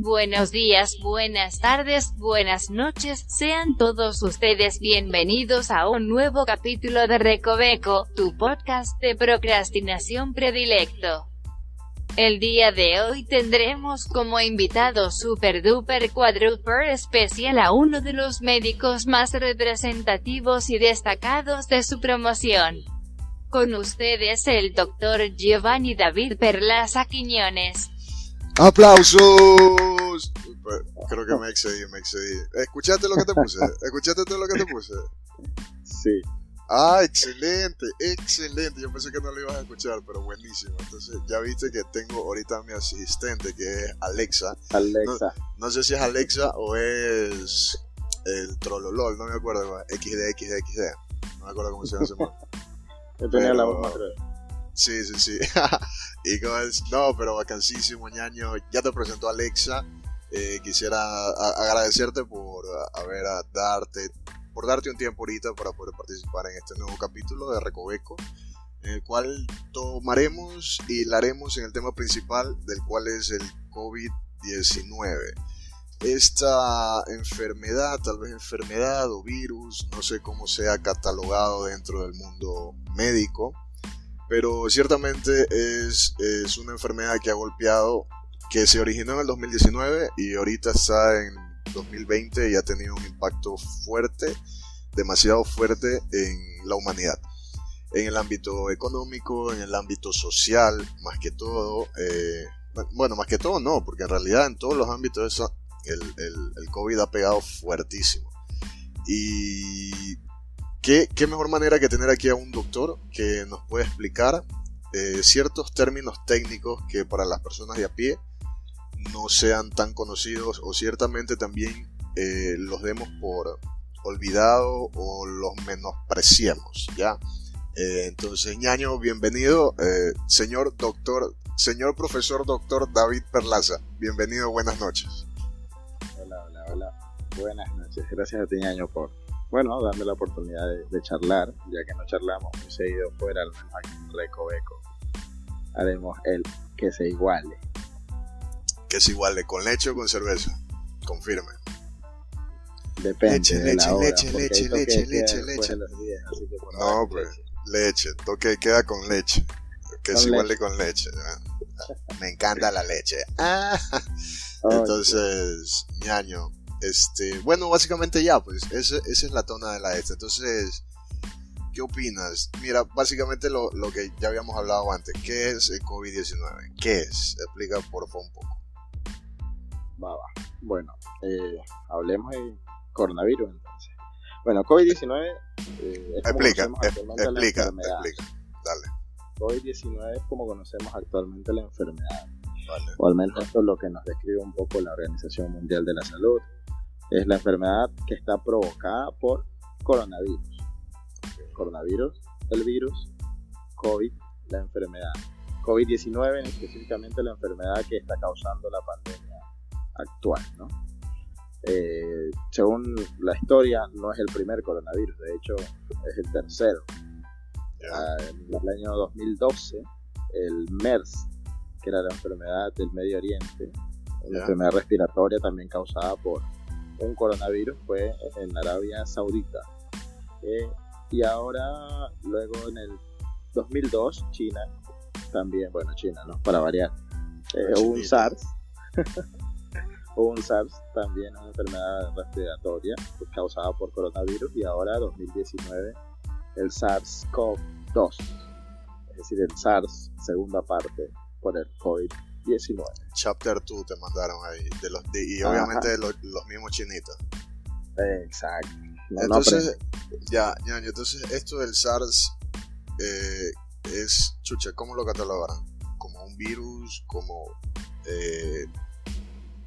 Buenos días, buenas tardes, buenas noches, sean todos ustedes bienvenidos a un nuevo capítulo de Recoveco, tu podcast de procrastinación predilecto. El día de hoy tendremos como invitado super duper quadruper especial a uno de los médicos más representativos y destacados de su promoción. Con ustedes el doctor Giovanni David Perlaza Quiñones. ¡Aplausos! Creo que me excedí, me excedí. ¿Escuchaste lo que te puse? ¿Escuchaste todo lo que te puse? Sí. Ah, excelente, excelente. Yo pensé que no lo ibas a escuchar, pero buenísimo. Entonces, ya viste que tengo ahorita a mi asistente, que es Alexa. Alexa. No, sé si es Alexa o es el Trollolol, no me acuerdo. XD, XD, XD. No me acuerdo cómo se llama Yo tenía la voz más Sí, sí, sí. y como es, no, pero vacancísimo, ñaño. Ya te presentó Alexa. Eh, quisiera agradecerte por haber a darte por darte un tiempo ahorita para poder participar en este nuevo capítulo de Recoveco, en el cual tomaremos y haremos en el tema principal, del cual es el COVID-19. Esta enfermedad, tal vez enfermedad o virus, no sé cómo sea catalogado dentro del mundo médico, pero ciertamente es, es una enfermedad que ha golpeado, que se originó en el 2019 y ahorita está en 2020 y ha tenido un impacto fuerte, demasiado fuerte en la humanidad. En el ámbito económico, en el ámbito social, más que todo. Eh, bueno, más que todo no, porque en realidad en todos los ámbitos eso, el, el, COVID ha pegado fuertísimo. Y ¿qué, qué, mejor manera que tener aquí a un doctor que nos puede explicar eh, ciertos términos técnicos que para las personas de a pie no sean tan conocidos o ciertamente también eh, los demos por olvidado o los menospreciemos, ¿ya? Eh, entonces, ñaño, bienvenido, eh, señor doctor, señor profesor doctor David Perlaza, bienvenido, buenas noches. Hola, hola, hola, buenas noches, gracias a ti, ñaño, por, bueno, darme la oportunidad de, charlar, ya que no charlamos muy seguido fuera, al menos aquí en Recoveco. Haremos el que se iguale que es igual de con leche o con cerveza. Confirme. Depende. Leche, leche, leche, leche, leche, leche, leche. no, pues, leche. Toque queda con leche. Que es igual de con leche. Me encanta la leche. Ah. Entonces, ñaño. Este, bueno, básicamente ya, pues, esa, esa es la tona de la esta. Entonces, ¿qué opinas? Mira, básicamente lo, lo que ya habíamos hablado antes. ¿Qué es el COVID-19? ¿Qué es? Explica por favor un poco. Va, va. Bueno, eh, hablemos de coronavirus entonces. Bueno, COVID-19 eh, explica, explica, explica, dale. COVID-19 es como conocemos actualmente la enfermedad. O al menos esto es lo que nos describe un poco la Organización Mundial de la Salud. Es la enfermedad que está provocada por coronavirus. Coronavirus, el virus, COVID, la enfermedad. COVID-19 específicamente la enfermedad que está causando la pandemia actual, ¿no? Eh, según la historia, no es el primer coronavirus, de hecho es el tercero. Ah, en el año 2012, el MERS, que era la enfermedad del Medio Oriente, una enfermedad respiratoria también causada por un coronavirus, fue en Arabia Saudita. Eh, y ahora, luego en el 2002, China, también, bueno, China, ¿no? Para variar, eh, un SARS. un SARS, también una enfermedad respiratoria causada por coronavirus, y ahora 2019 el SARS-CoV-2, es decir, el SARS, segunda parte, por el COVID-19. Chapter 2 te mandaron ahí, de los, y obviamente los, mismos chinitos. Exacto. entonces, ya, ya, entonces esto del SARS eh, es, chucha, ¿cómo lo catalogarán? Como un virus, como... Eh,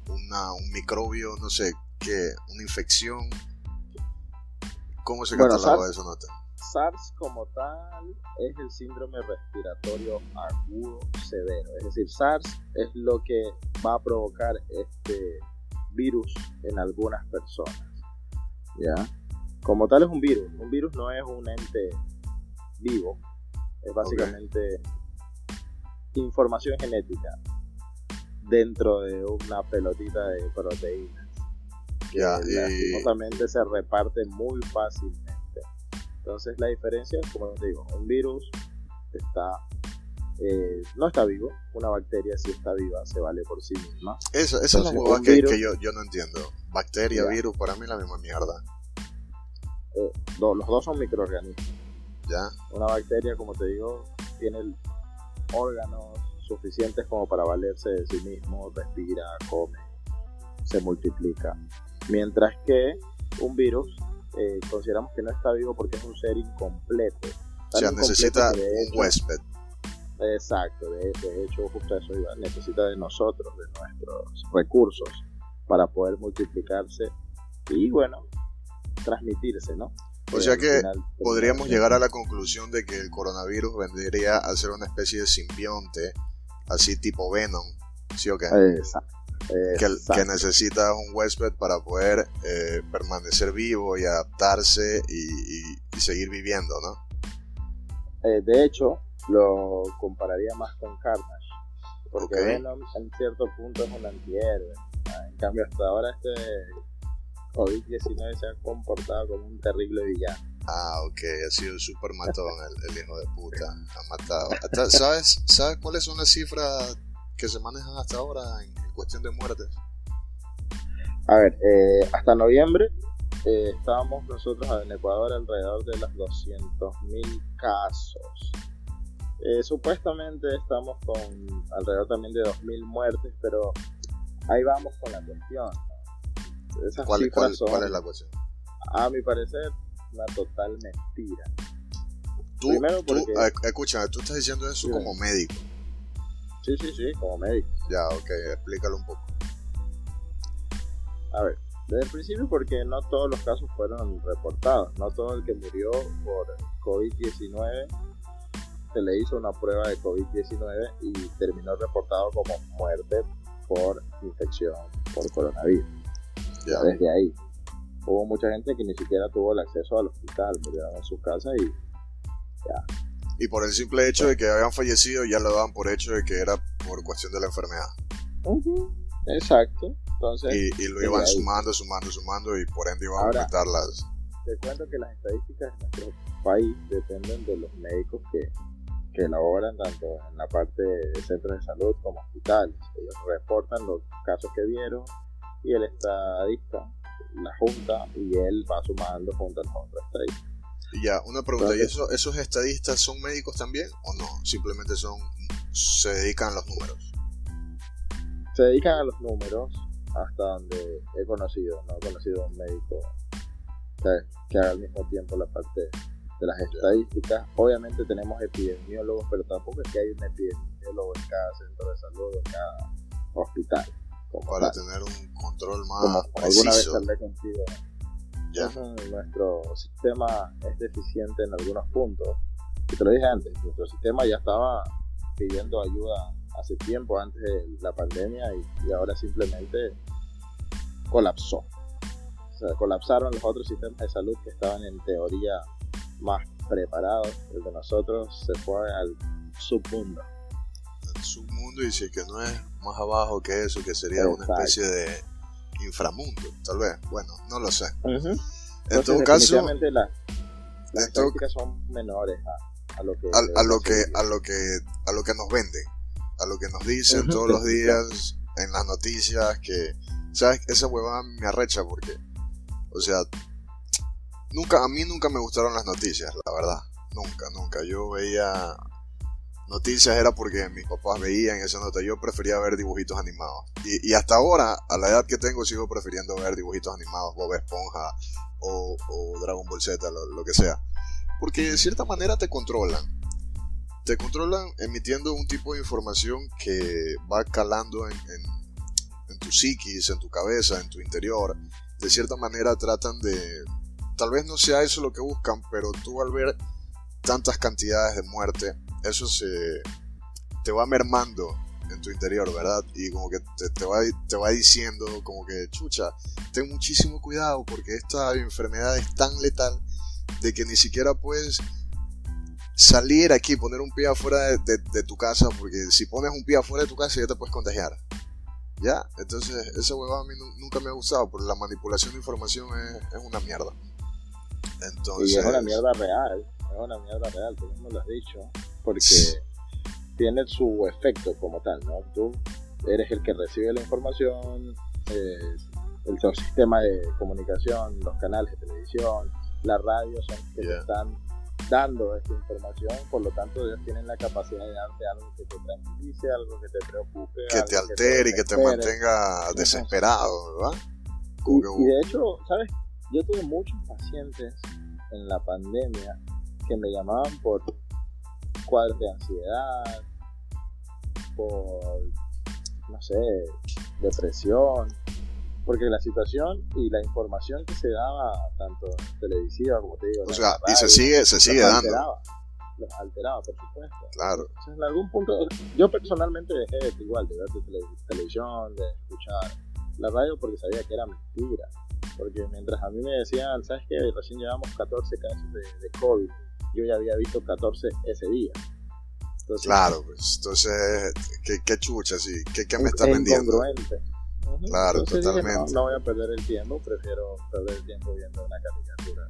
un microbio, no sé, qué, una infección. ¿Cómo se bueno, cataloga eso, nota? SARS como tal es el síndrome respiratorio agudo severo. Es decir, SARS es lo que va a provocar este virus en algunas personas. ¿Ya? Como tal es un virus. Un virus no es un ente vivo. Es básicamente información genética dentro de una pelotita de proteínas. Que Ya, y- lastimosamente se reparte muy fácilmente. Entonces la diferencia es, como te digo, un virus está eh, no está vivo, una bacteria sí está viva, se vale por sí misma. Esa, esa es la Entonces, huevada que, virus- que yo, yo no entiendo. Bacteria, Ya. virus, para mí la misma mierda. Eh, do- los dos son microorganismos. ¿Ya? Una bacteria, como te digo, tiene órganos suficientes como para valerse de sí mismo, respira, come, se multiplica. Mientras que un virus eh, consideramos que no está vivo porque es un ser incompleto. O sea, necesita un huésped. Exacto, de, de hecho, justo eso iba, necesita de nosotros, de nuestros recursos, para poder multiplicarse y, bueno, transmitirse, ¿no? O sea que final Podríamos llegar a la conclusión de que el coronavirus vendría a ser una especie de simbionte, así tipo Venom, ¿sí o qué? Exacto. Que, que necesita un huésped para poder eh, permanecer vivo y adaptarse y, y- y seguir viviendo, ¿no? Eh, de hecho, lo compararía más con Carnage, porque Ok. Venom en cierto punto es un antihéroe. Ah, En cambio, hasta ahora este COVID-19 se ha comportado como un terrible villano. Ah, ok, ha sido súper matón el, el hijo de puta, ha matado. ¿Sabes, ¿Sabes cuáles son las cifras que se manejan hasta ahora en, cuestión de muertes? A ver, eh, hasta noviembre eh, estábamos nosotros en Ecuador alrededor de los 200.000 casos. Eh, supuestamente estamos con alrededor también de 2.000 muertes, pero ahí vamos con la cuestión. ¿no? Esas ¿Cuál, cifras cuál- son, cuál es la cuestión? a mi parecer, una total mentira. Tú, Primero tú- porque- eh, escúchame, tú estás diciendo eso como médico. Sí, sí, sí, como médico. Ya, ok, explícalo un poco. A ver, desde el principio porque no todos los casos fueron reportados, no todo el que murió por COVID-19 se le hizo una prueba de COVID-19 y terminó reportado como muerte por infección por coronavirus. Ya. Desde ahí. Hubo mucha gente que ni siquiera tuvo el acceso al hospital, murieron en su casa y Y por el simple hecho de que habían fallecido, ya lo daban por hecho de que era por cuestión de la enfermedad. Exacto. Entonces, Y, y lo iban sumando, sumando, sumando, y por ende iban a aumentar las. te cuento que las estadísticas de nuestro país dependen de los médicos que, que laboran tanto en la parte de centros de salud como hospitales. Ellos reportan los casos que vieron y el estadista la junta y él va sumando junto a los otros estadistas. Ya, una pregunta, ¿y eso, esos estadistas son médicos también o no? Simplemente son. se dedican a los números. Se dedican a los números hasta donde he conocido, no he conocido un médico que, que haga al mismo tiempo la parte de las estadísticas. Obviamente tenemos epidemiólogos, pero tampoco es que hay un epidemiólogo en cada centro de salud o en cada hospital. Para tal. tener un control Como más alguna vez preciso. hablé contigo. Ya. Nuestro sistema es deficiente en algunos puntos. Y te lo dije antes, nuestro sistema ya estaba pidiendo ayuda hace tiempo, antes de la pandemia, y, y ahora simplemente colapsó. O sea, colapsaron los otros sistemas de salud que estaban en teoría más preparados. El de nosotros se fue al submundo. En su mundo, y si es que no es más abajo que eso, que sería una especie de inframundo, tal vez. Bueno, no lo sé. En Entonces, todo caso, la- las en todo- estadísticas son menores a, a lo que... a, a lo que a lo que a lo que nos venden a lo que nos dicen todos los días en las noticias que sabes esa huevada me arrecha porque o sea nunca a mí nunca me gustaron las noticias la verdad. Nunca nunca. Yo veía noticias era porque mis papás veían esa nota yo prefería ver dibujitos animados. Y, hasta ahora a la edad que tengo sigo prefiriendo ver dibujitos animados Bob Esponja o, o Dragon Ball Z lo- lo que sea. Porque de cierta manera te controlan. Te controlan emitiendo un tipo de información que va calando en, en- en tu psiquis, en tu cabeza, en tu interior. De cierta manera tratan de... Tal vez no sea eso lo que buscan, pero tú al ver tantas cantidades de muerte, eso se te va mermando en tu interior, ¿verdad? Y como que te, te va, te va diciendo como que, chucha, ten muchísimo cuidado porque esta enfermedad es tan letal de que ni siquiera puedes salir aquí, poner un pie afuera de, de- de tu casa, porque si pones un pie afuera de tu casa ya te puedes contagiar. ¿Ya? Entonces, esa huevada a mí nunca me ha gustado, porque la manipulación de información es, una mierda. Entonces... Y es una mierda real, es una mierda real, tú mismo lo has dicho, porque tiene su efecto como tal, ¿no? Tú eres el que recibe la información, eh, el sistema de comunicación, los canales de televisión, la radio son los que te están dando esta información, por lo tanto ellos tienen la capacidad de darte algo que te tranquilice, algo que te preocupe, que te altere y que te mantenga desesperado, ¿verdad? Y, de hecho, ¿sabes? Yo tuve muchos pacientes en la pandemia que me llamaban por cuadros de ansiedad, por, no sé, depresión, porque la situación y la información que se daba tanto televisiva como te digo o sea y se sigue se sigue dando. los alteraba por supuesto. Claro. En algún punto yo personalmente dejé de igual de ver televisión de escuchar la radio porque sabía que era mentira porque mientras a mí me decían sabes que recién llevamos 14 casos de, de covid yo ya había visto 14 ese día claro pues entonces qué, qué chucha sí qué, qué me está vendiendo Claro, totalmente. no, voy a perder el tiempo, prefiero perder el tiempo viendo una caricatura.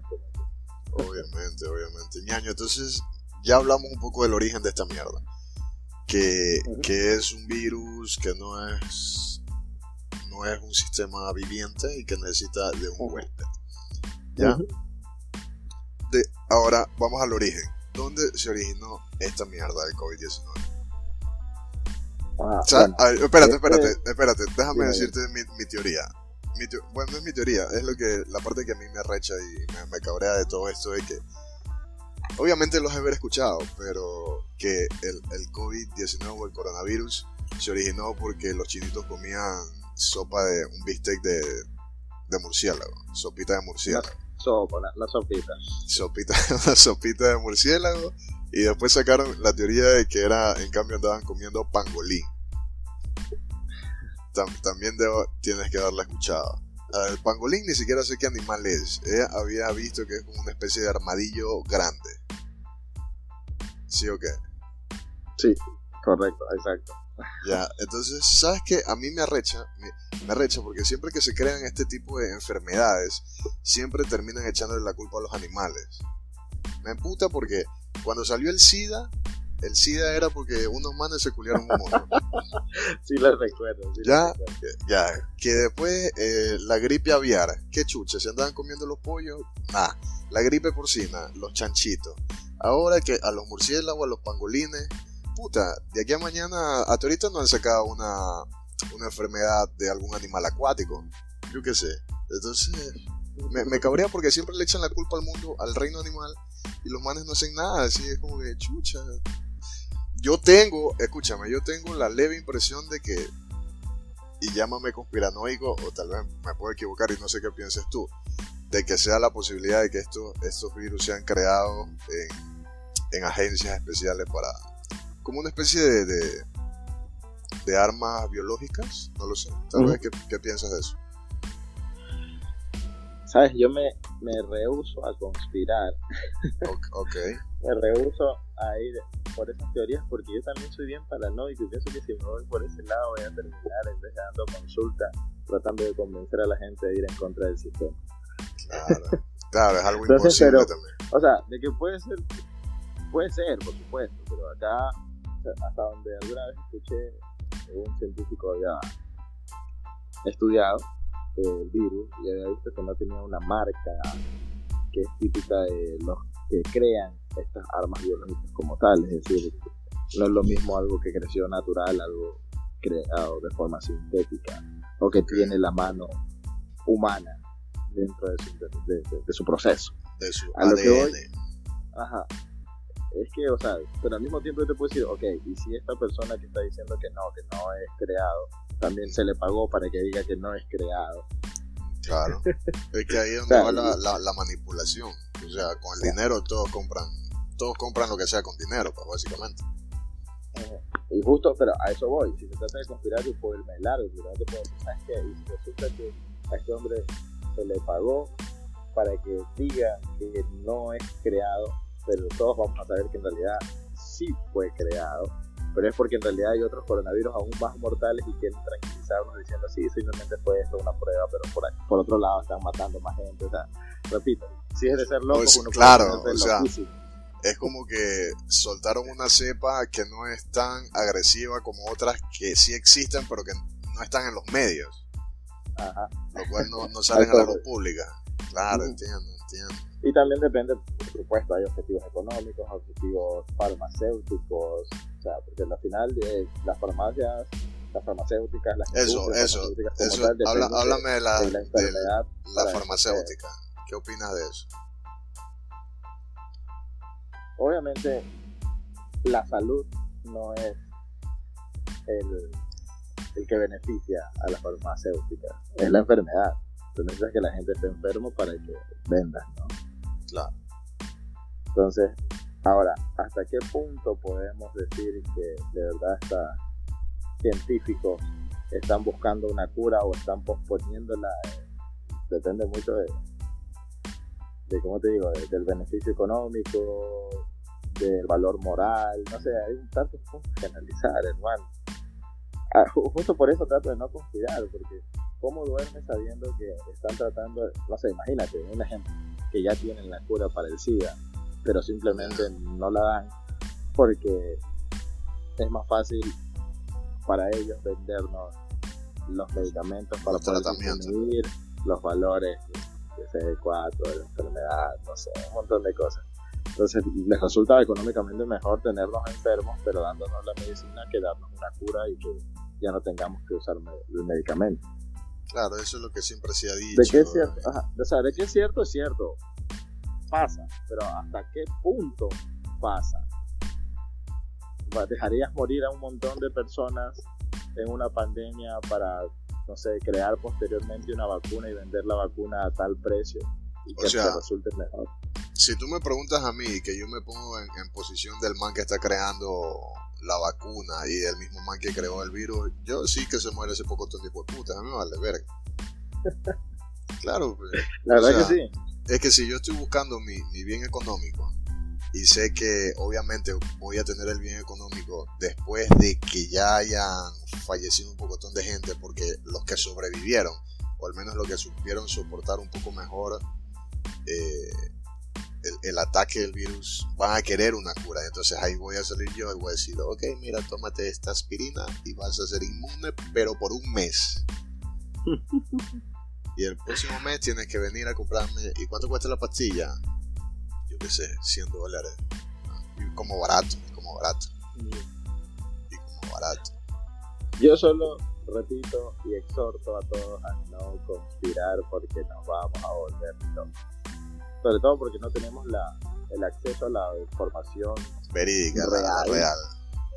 Obviamente, obviamente. Ñaño, entonces ya hablamos un poco del origen de esta mierda. Que, que es un virus que no es, no es un sistema viviente y que necesita de un huésped. ¿Ya? Ahora vamos al origen. ¿Dónde se originó esta mierda del COVID-19? Ah, espérate, espérate, espérate, déjame decirte mi, teoría. bueno, no es mi teoría, es lo que la parte que a mí me arrecha y me, cabrea de todo esto es que obviamente los he haber escuchado, pero que el, el COVID-19 o el coronavirus se originó porque los chinitos comían sopa de un bistec de, de murciélago, sopita de murciélago. Sopa, la, sopita. Sopita, una sopita de murciélago y después sacaron la teoría de que era, en cambio andaban comiendo pangolín. también tienes que darla escuchada. El pangolín ni siquiera sé qué animal es. Ella había visto que es como una especie de armadillo grande. ¿Sí o qué? Sí, correcto, exacto. Ya, entonces, ¿sabes qué? A mí me arrecha, me, me, arrecha porque siempre que se crean este tipo de enfermedades, siempre terminan echándole la culpa a los animales. Me emputa porque cuando salió el SIDA, el SIDA era porque unos manes se culiaron un mono. sí, lo recuerdo. ya, ya. Que después eh, la gripe aviar, qué chucha, se andaban comiendo los pollos, nah. La gripe porcina, los chanchitos. Ahora que a los murciélagos, a los pangolines, puta, de aquí a mañana, hasta ahorita no han sacado una, una enfermedad de algún animal acuático. Yo qué sé. Entonces, me, me cabrea porque siempre le echan la culpa al mundo, al reino animal, y los manes no hacen nada, así es como que chucha. Yo tengo, escúchame, yo tengo la leve impresión de que, y llámame conspiranoico, o tal vez me puedo equivocar y no sé qué pienses tú, de que sea la posibilidad de que estos, estos virus sean creados en, en agencias especiales para, como una especie de, de, de armas biológicas, no lo sé, tal vez, ¿qué, ¿qué piensas de eso? ¿Sabes? Yo me, me rehuso a conspirar. Ok. me rehuso a ir por esas teorías porque yo también soy bien paranoico y pienso que si me voy por ese lado voy a terminar en vez de dando consulta tratando de convencer a la gente de ir en contra del sistema. Claro, claro es algo imposible también. O sea, de que puede ser, puede ser, por supuesto, pero acá, hasta donde alguna vez escuché, un científico había estudiado el virus y había visto que no tenía una marca que es típica de los que crean estas armas biológicas como tal, es decir, no es lo mismo algo que creció natural, algo creado de forma sintética o que tiene la mano humana dentro de su, de, su proceso. De su A Lo que voy, ajá, es que, o sea, pero al mismo tiempo te puedo decir, ok, y si esta persona que está diciendo que no, que no es creado, también se le pagó para que diga que no es creado. Claro, es que ahí es donde va la, la, manipulación. O sea, con el dinero todos compran, todos compran lo que sea con dinero, pues básicamente. Y justo, pero a eso voy. Si se trata de conspirar, yo puedo irme largo. Te puedo ¿sabes qué? Y si resulta que a este hombre se le pagó para que diga que no es creado, pero todos vamos a saber que en realidad sí fue creado. pero es porque en realidad hay otros coronavirus aún más mortales y quieren tranquilizarnos diciendo sí, simplemente fue esto una prueba, pero por, por otro lado están matando más gente, o sea, repito, si es de ser loco, Pues, uno claro, puede o ser sea, loquísimo. Es como que soltaron una cepa que no es tan agresiva como otras que sí existen, pero que no están en los medios, Ajá. lo cual no, no salen a la luz pública. Claro, entiendo, entiendo. Y también depende, por supuesto, hay objetivos económicos, objetivos farmacéuticos, o sea, porque al final eh, las farmacias, las farmacéuticas, las Eso, eso, farmacéuticas eso. tal, Habla- háblame de la, de la de enfermedad. la farmacéutica. ¿Qué opinas de eso? Obviamente, la salud no es el, el que beneficia a la farmacéutica, es la enfermedad. Tú necesitas que la gente esté enfermo para que vendas, ¿no? Claro. Entonces, ahora, ¿hasta qué punto podemos decir que de verdad está científicos están buscando una cura o están posponiéndola? Depende mucho de, de ¿cómo te digo?, de- del beneficio económico, del valor moral, no sé, hay un puntos que analizar, hermano. Ah, ju- justo por eso trato de no confiar, porque ¿cómo duermes sabiendo que están tratando, no sé, imagínate, un ejemplo, que ya tienen la cura para el SIDA, pero simplemente no la dan porque es más fácil para ellos vendernos los medicamentos para Los poder tratamientos. disminuir los valores de CD4, de la enfermedad, no sé, un montón de cosas. Entonces les resulta económicamente mejor tenernos enfermos, pero dándonos la medicina que darnos una cura y que ya no tengamos que usar el medicamento. Claro, eso es lo que siempre se ha dicho. De que es cierto, ajá, o sea, de que es cierto, es cierto. Pasa, pero ¿hasta qué punto pasa? ¿Dejarías morir a un montón de personas en una pandemia para, no sé, crear posteriormente una vacuna y vender la vacuna a tal precio y que O sea, resulte mejor? Si tú me preguntas a mí, que yo me pongo en, en posición del man que está creando la vacuna y del mismo man que creó el virus, yo sí que se muere ese poco de puta, a mí me vale verga. Claro, pues. La verdad o sea, que sí. Es que si yo estoy buscando mi, mi bien económico y sé que obviamente voy a tener el bien económico después de que ya hayan fallecido un poco de gente, porque los que sobrevivieron, o al menos los que supieron soportar un poco mejor eh, el, el ataque del virus, van a querer una cura. Entonces ahí voy a salir yo y voy a decir, ok, mira, tómate esta aspirina y vas a ser inmune, pero por un mes. Y el próximo mes tienes que venir a comprarme. ¿Y cuánto cuesta la pastilla? Yo qué sé, 100 dólares. Y como barato, como barato, y como barato. Yo solo repito y exhorto a todos a no conspirar porque nos vamos a volver locos. Sobre todo porque no tenemos la, el acceso a la información Verídica, Real. real.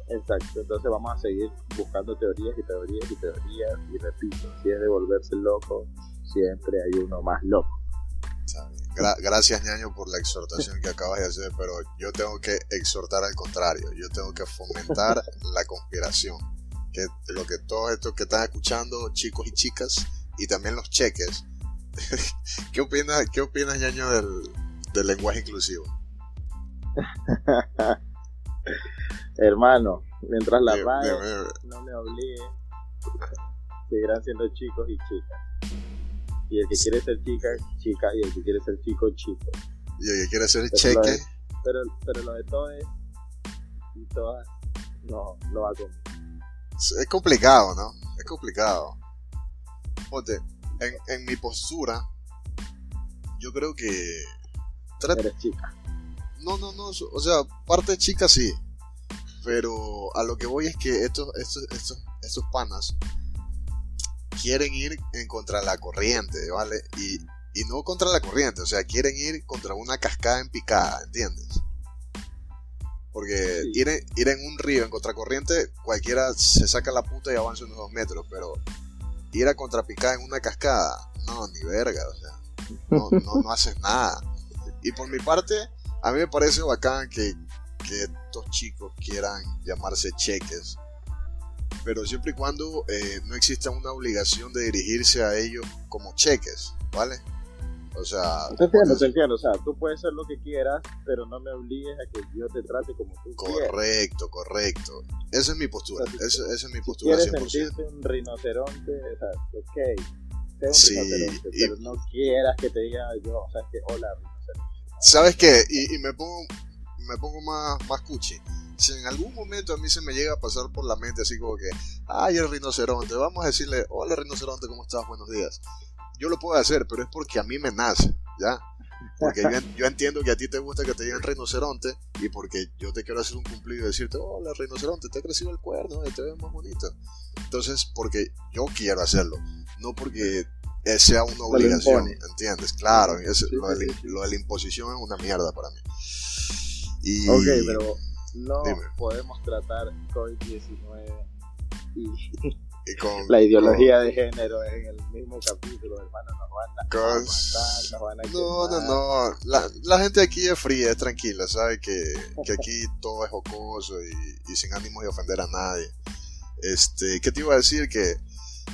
Exacto, entonces vamos a seguir buscando teorías y teorías y teorías y repito, si es de volverse loco, siempre hay uno más loco. Gra- gracias, ñaño, por la exhortación que acabas de hacer, pero yo tengo que exhortar al contrario. Yo tengo que fomentar la conspiración. Que lo que todos estos que están escuchando, chicos y chicas, y también los cheques. ¿Qué opinas, qué opinas ñaño, del, del lenguaje inclusivo? Hermano, mientras la RAE dime, no me obligue, seguirán siendo chicos y chicas. Y el que quiere ser chica, chica, y el que quiere ser chico, chico. Y el que quiere el Pero cheque, lo de- Pero, pero lo de todo es, y todas, no, no va conmigo. es complicado, ¿no? Es complicado. Ponte, en, en mi postura, yo creo que Eres chica. No, no, no, o sea, parte chica sí. Pero a lo que voy es que estos, estos, estos, estos panas quieren ir en contra la corriente, ¿vale? Y, y no contra la corriente, o sea, quieren ir contra una cascada en picada, ¿entiendes? Porque Sí. ir, en, ir en un río en contracorriente, cualquiera se saca la puta y avanza unos dos metros, pero ir a contrapicar en una cascada, no, ni verga, o sea, no, no, no haces nada. Y por mi parte, a mí me parece bacán que, que estos chicos quieran llamarse cheques, pero siempre y cuando eh, no exista una obligación de dirigirse a ellos como cheques, ¿vale? O sea, te entiendo, te entiendo. O sea, tú puedes ser lo que quieras, pero no me obligues a que yo te trate como tú quieras. Correcto, correcto. Esa es mi postura. esa, es mi postura. Si quieres sentirte un rinoceronte, o sea, ok, sé un sí, rinoceronte, pero no quieras que te diga yo, o sea, es que hola, rinoceronte. ¿Sabes qué? Y, y, me pongo, me pongo más, más cuchi. Si en algún momento a mí se me llega a pasar por la mente así como que, ay, el rinoceronte, vamos a decirle, hola rinoceronte, ¿cómo estás? Buenos días yo lo puedo hacer, pero es porque a mí me nace, ¿ya? Porque yo, entiendo que a ti te gusta que te digan rinoceronte y porque yo te quiero hacer un cumplido y decirte, hola rinoceronte, te ha crecido el cuerno, te ves más bonito. Entonces, porque yo quiero hacerlo, no porque sea una obligación, ¿entiendes? Claro, lo, de, la imposición es una mierda para mí. Y, ok, pero no podemos tratar COVID-19 y la ideología de género en el mismo capítulo, hermano, nos van a, nos van a No, no, no, la, la, gente aquí es fría, es tranquila, sabe que, que aquí todo es jocoso y, y, sin ánimo de ofender a nadie. Este, ¿qué te iba a decir? Que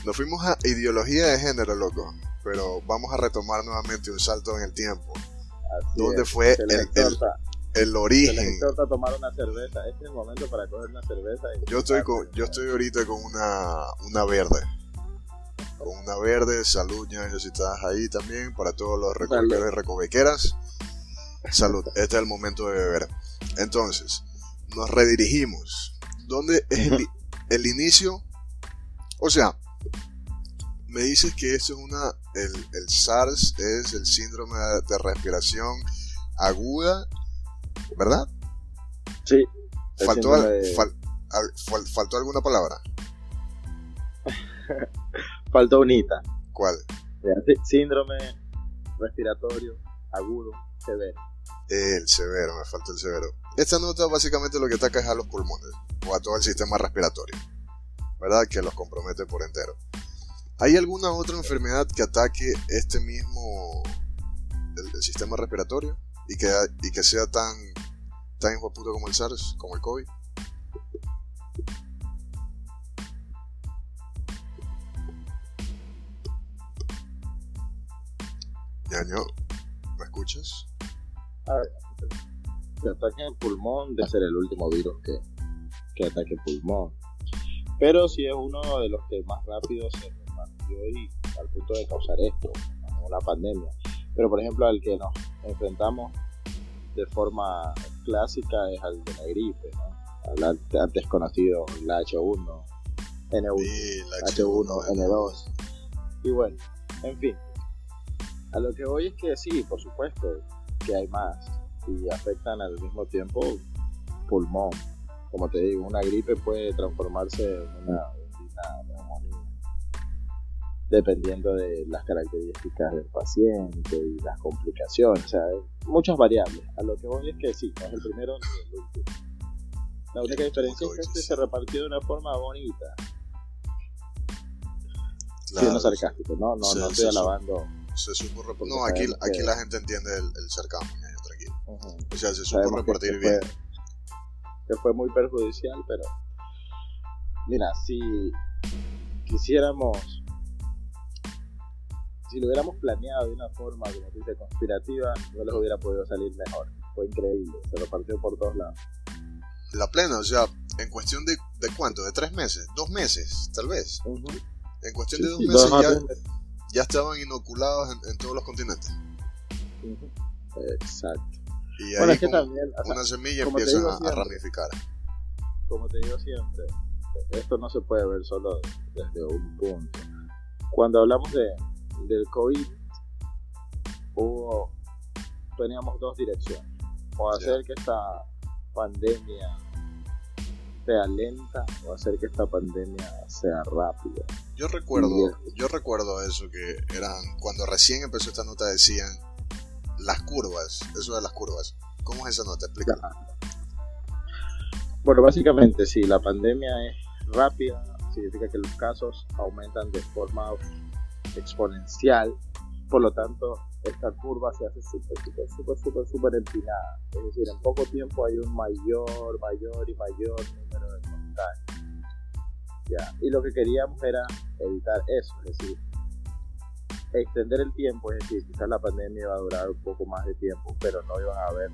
nos fuimos a ideología de género, loco, pero vamos a retomar nuevamente un salto en el tiempo. ¿Dónde fue el, el, el origen. Se tomar una cerveza. Este es el momento para coger una cerveza. yo estoy con, yo estoy ahorita con una, una verde. Con una verde, salud, ñaño, si estás ahí también, para todos los recovequeros y recovequeras. Salud, este es el momento de beber. Entonces, nos redirigimos. ¿Dónde es el, el inicio? O sea, me dices que esto es una. El, el SARS es el síndrome de respiración aguda ¿verdad? Sí. ¿Faltó, ¿Faltó alguna palabra? Faltó unita. ¿Cuál? Síndrome respiratorio agudo severo. El severo, me falta el severo. Esta nota básicamente lo que ataca es a los pulmones o a todo el sistema respiratorio, ¿verdad? Que los compromete por entero. ¿Hay alguna otra enfermedad que ataque este mismo el sistema respiratorio? Y que, y que sea tan, tan hijo como el SARS, como el COVID. Ñaño, ¿me escuchas? A ver, que ataque el pulmón debe ser el último virus que, que ataque el pulmón. Pero si es uno de los que más rápido se repartió y al punto de causar esto, una pandemia. Pero por ejemplo, al que nos enfrentamos de forma clásica es al de la gripe, ¿no? Al antes conocido la H1, N1, H1, N2. Y bueno, en fin. A lo que voy es que sí, por supuesto, que hay más y afectan al mismo tiempo pulmón. Como te digo, una gripe puede transformarse en una, una dependiendo de las características del paciente y las complicaciones, o sea, muchas variables. A lo que voy es que sí, no es el primero ni el último. La única diferencia es que este se repartió de una forma bonita. Claro, Siendo sarcástico, no, no, no estoy alabando. Se supo no, aquí, aquí la gente entiende el, el sarcasmo, tranquilo. O sea, se supo repartir bien. que fue muy perjudicial, pero mira, si quisiéramos si lo hubiéramos planeado de una forma, como conspirativa, no les hubiera podido salir mejor. Fue increíble, se lo partió por todos lados. La plena, o sea, en cuestión de, de cuánto, de tres meses, dos meses, tal vez. En cuestión de dos meses ya, ya, estaban inoculados en, todos los continentes. Exacto. Y ahí que también, una semilla empieza a, ramificar. Como te digo siempre, esto no se puede ver solo desde un punto. Cuando hablamos de, del COVID hubo, teníamos dos direcciones. O hacer que esta pandemia sea lenta o hacer que esta pandemia sea rápida. Yo recuerdo, yo recuerdo eso que eran cuando recién empezó esta nota decían las curvas, eso de las curvas. ¿Cómo es esa nota? Explica. Bueno, básicamente si la pandemia es rápida, significa que los casos aumentan de forma exponencial, por lo tanto esta curva se hace súper, súper, súper, súper, súper empinada. Es decir, en poco tiempo hay un mayor, mayor y mayor número de contagios. ¿Ya? Y lo que queríamos era evitar eso, es decir, extender el tiempo, es decir, quizás la pandemia iba a durar un poco más de tiempo, pero no iban a haber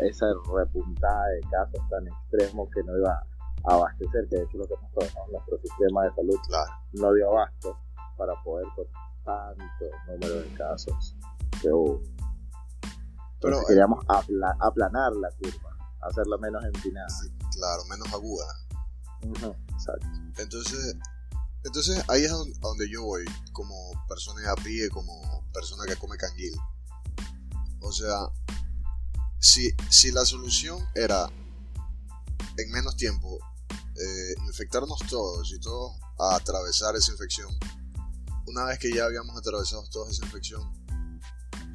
esa repuntada de casos tan extremos que no iba a abastecer, que de hecho lo que pasó, nuestro sistema de salud no dio abasto para poder con tanto número de casos que hubo. Pero queríamos aplanar la curva, hacerla menos empinada. claro, menos aguda. exacto. Entonces, entonces ahí es donde yo voy, como persona de a pie, como persona que come canguil. O sea, si, si la solución era en menos tiempo eh, infectarnos todos y todos a atravesar esa infección, una vez que ya habíamos atravesado toda esa infección,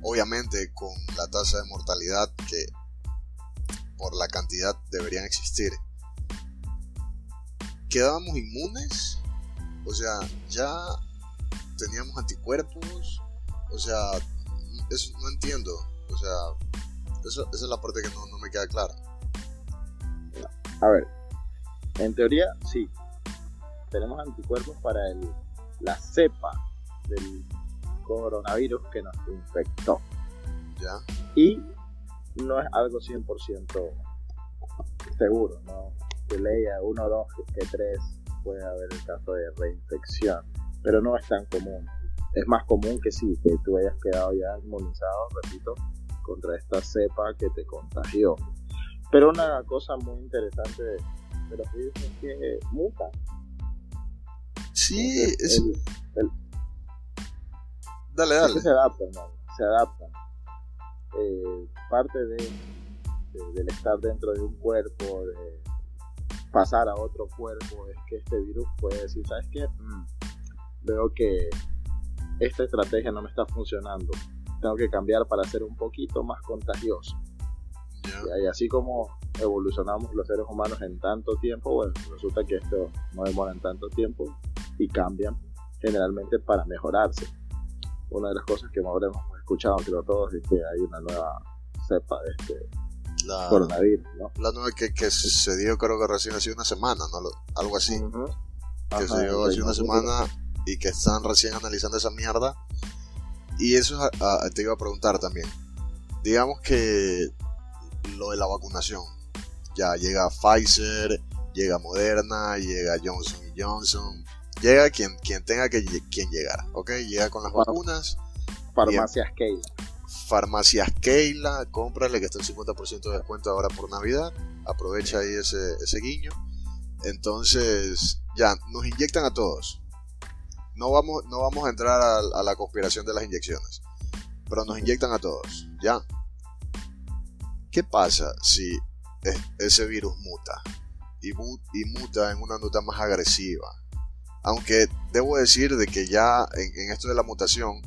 obviamente con la tasa de mortalidad que por la cantidad deberían existir, quedábamos inmunes, o sea, ya teníamos anticuerpos, o sea, no entiendo, o sea, esa es la parte que no me queda clara. A ver, en teoría sí, tenemos anticuerpos para el la cepa del coronavirus que nos infectó. ¿Ya? Y no es algo 100% seguro, ¿no? Que leía uno, dos, que tres puede haber el caso de reinfección, pero no es tan común. Es más común que sí, que tú hayas quedado ya inmunizado, repito, contra esta cepa que te contagió. Pero una cosa muy interesante de, los virus es que mutan. Sí, es... dale, dale. se adaptan, se adaptan. Eh, parte de, del estar dentro de un cuerpo, de pasar a otro cuerpo, es que este virus puede decir, ¿sabes qué? Mm, veo que esta estrategia no me está funcionando. Tengo que cambiar para ser un poquito más contagioso. Y así como evolucionamos los seres humanos en tanto tiempo, bueno, resulta que esto no demora en tanto tiempo y cambian generalmente para mejorarse. Una de las cosas que habremos escuchado, creo todos, es que hay una nueva cepa de este coronavirus, ¿no? La nueva que, que se dio creo que recién hace una semana, ¿no? Algo así. Que se dio hace una semana y que están recién analizando esa mierda. Y eso te iba a preguntar también. Digamos que lo de la vacunación. Ya llega Pfizer, llega Moderna, llega Johnson Johnson, llega quien, quien tenga que quien llegar, ¿ok? Llega con las vacunas. Farmacias Keila. Farmacias Keila, cómprale que está el 50% de descuento ahora por Navidad. Aprovecha ahí ese, ese guiño. Entonces, ya, nos inyectan a todos. No vamos, no vamos a entrar a, a la conspiración de las inyecciones. Pero nos inyectan a todos, ya. ¿Qué pasa si ese virus muta? Y, muta en una nota más agresiva. Aunque debo decir de que ya en, esto de la mutación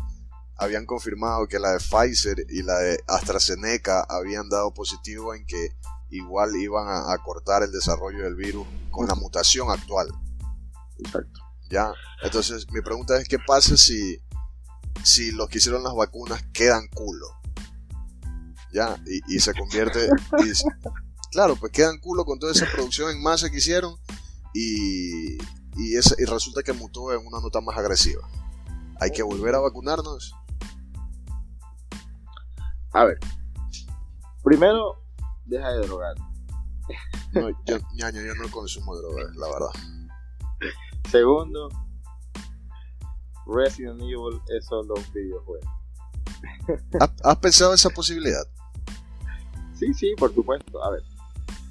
habían confirmado que la de Pfizer y la de AstraZeneca habían dado positivo en que igual iban a, cortar el desarrollo del virus con la mutación actual. Exacto. Ya, entonces mi pregunta es qué pasa si, si los que hicieron las vacunas quedan culo ya, y, se convierte, claro, pues quedan culo con toda esa producción en masa que hicieron y, y, y resulta que mutó en una nota más agresiva. Hay que volver a vacunarnos. A ver, primero, deja de drogar. No, yo, yo no consumo drogas, la verdad. Segundo, Resident Evil es solo un videojuego. ¿Has pensado esa posibilidad? Sí, sí, por supuesto. A ver,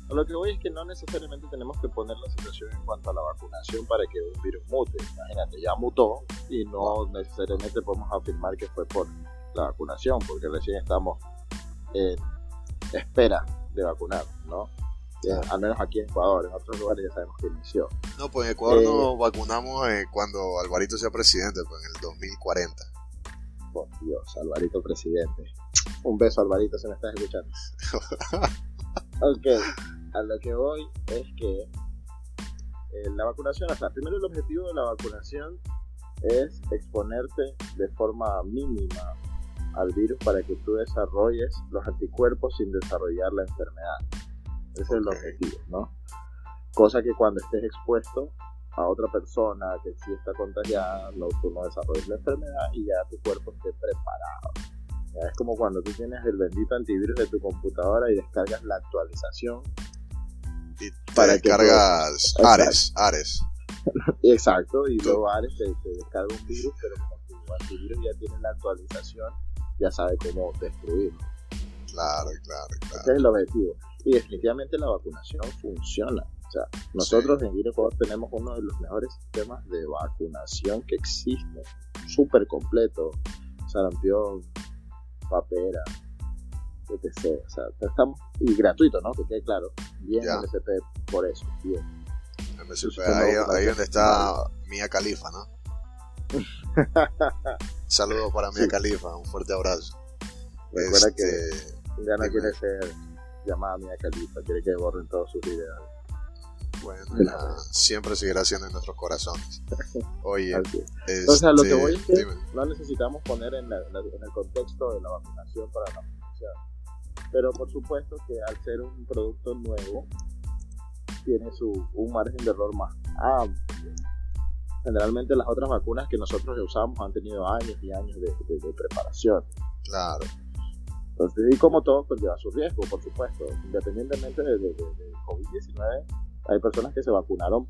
lo que voy es que no necesariamente tenemos que poner la situación en cuanto a la vacunación para que un virus mute. Imagínate, ya mutó y no necesariamente podemos afirmar que fue por la vacunación, porque recién estamos en espera de vacunar, ¿no? Eh, al menos aquí en Ecuador, en otros lugares ya sabemos que inició. No, pues en Ecuador eh, nos vacunamos eh, cuando Alvarito sea presidente, pues en el 2040. Por Dios, Alvarito presidente. Un beso, Alvarito, si me estás escuchando. ok, a lo que voy es que eh, la vacunación, o sea, primero el objetivo de la vacunación es exponerte de forma mínima al virus para que tú desarrolles los anticuerpos sin desarrollar la enfermedad. Ese es el objetivo, ¿no? Cosa que cuando estés expuesto a otra persona que sí está contagiada, no, tú no desarrolles la enfermedad y ya tu cuerpo esté preparado. Es como cuando tú tienes el bendito antivirus de tu computadora y descargas la actualización. Y para descargas Ares, Ares. Exacto, y luego Ares te, descarga un virus, pero como tu antivirus ya tiene la actualización, ya sabe cómo destruirlo. Claro, claro, claro. Ese es el objetivo. Y definitivamente la vacunación funciona. O sea, nosotros en Ecuador tenemos uno de los mejores sistemas de vacunación que existe. Súper completo. Sarampión, papera, etc. O sea, estamos, y gratuito, ¿no? Que quede claro. Bien MSP por eso, bien. MSP, ahí, ahí donde está Mía Califa, ¿no? Saludos para Mía Califa, un fuerte abrazo. Recuerda que este, ya no quiere ser llamada Mía Califa, quiere que borren todos sus videos. Bueno, siempre seguirá siendo en nuestros corazones. Oye, o sea, lo que voy es que no necesitamos poner en, el contexto de la vacunación para la vacunación. Pero por supuesto que al ser un producto nuevo, tiene su, un margen de error más amplio. Generalmente las otras vacunas que nosotros usamos han tenido años y años de, preparación. Claro. Entonces, y como todo, pues lleva su riesgo, por supuesto. Independientemente de, de COVID-19, hay personas que se vacunaron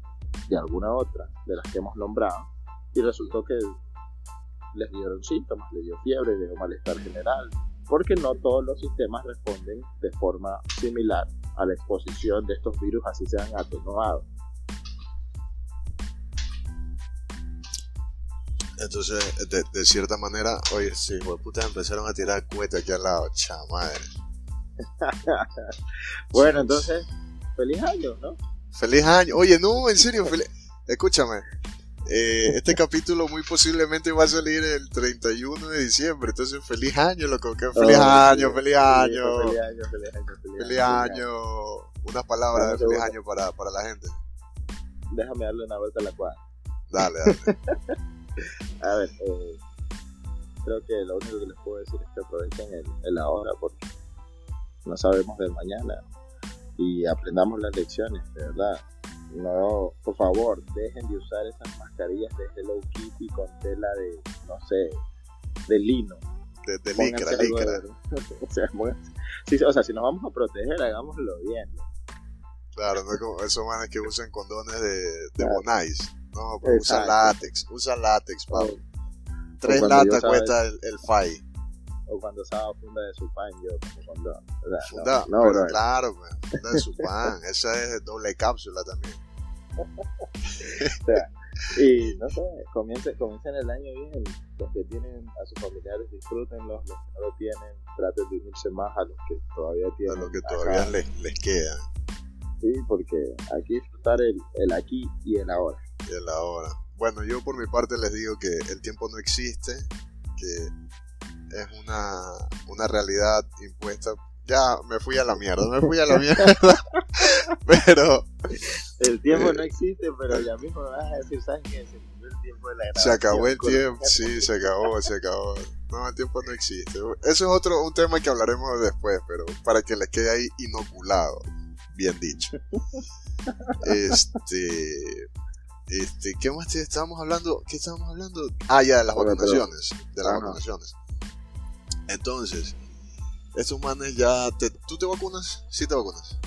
de alguna otra de las que hemos nombrado y resultó que les dieron síntomas, les dio fiebre, les dio malestar general, porque no todos los sistemas responden de forma similar a la exposición de estos virus, así sean atenuados. Entonces, de, cierta manera, oye, sí, puta, empezaron a tirar cueta aquí al lado, chamadre. bueno, entonces, feliz año, ¿no? Feliz año. Oye, no, en serio, escúchame. Eh, este capítulo muy posiblemente va a salir el 31 de diciembre, entonces feliz año, loco. Que feliz, año, feliz, año, feliz año. Feliz año, feliz año. Unas palabras de feliz año para, para la gente. Déjame darle una vuelta a la cuadra. Dale, dale. a ver, eh, creo que lo único que les puedo decir es que aprovechen el, el ahora porque no sabemos del mañana y aprendamos las lecciones, de verdad. No, por favor, dejen de usar esas mascarillas de Hello Kitty con tela de, no sé, de lino. De, de licra, licra. o, sea, o sea, si nos vamos a proteger, hagámoslo bien. Claro, no es como esos manes que usan condones de, de Bonais. No, pues usa látex, usa látex, Pablo. Tres latas cuesta el, el FAI o cuando estaba funda de su pan, yo como cuando... funda, no, claro, funda de su pan, esa es doble cápsula también. O sea, y no sé, comiencen, comiencen el año bien, los que tienen a sus familiares disfrútenlos, los que no lo tienen traten de unirse más a los que todavía tienen. A los que todavía les, les queda. Sí, porque hay que disfrutar el, el aquí y el ahora. Y el ahora. Bueno, yo por mi parte les digo que el tiempo no existe, que es una, una realidad impuesta. Ya me fui a la mierda, me fui a la mierda. pero. El tiempo no existe, pero ya mismo vas a decir, ¿sabes qué? Se acabó el tiempo de la Se acabó el tiempo, sí, se acabó, se acabó. No, el tiempo no existe. Eso es otro un tema que hablaremos después, pero para que les quede ahí inoculado. Bien dicho. Este. Este, ¿qué más estábamos hablando? ¿Qué estábamos hablando? Ah, ya, de las vacunaciones. De las vacunaciones. Entonces, estos manes ya... Te, ¿Tú te vacunas? ¿Sí te vacunas?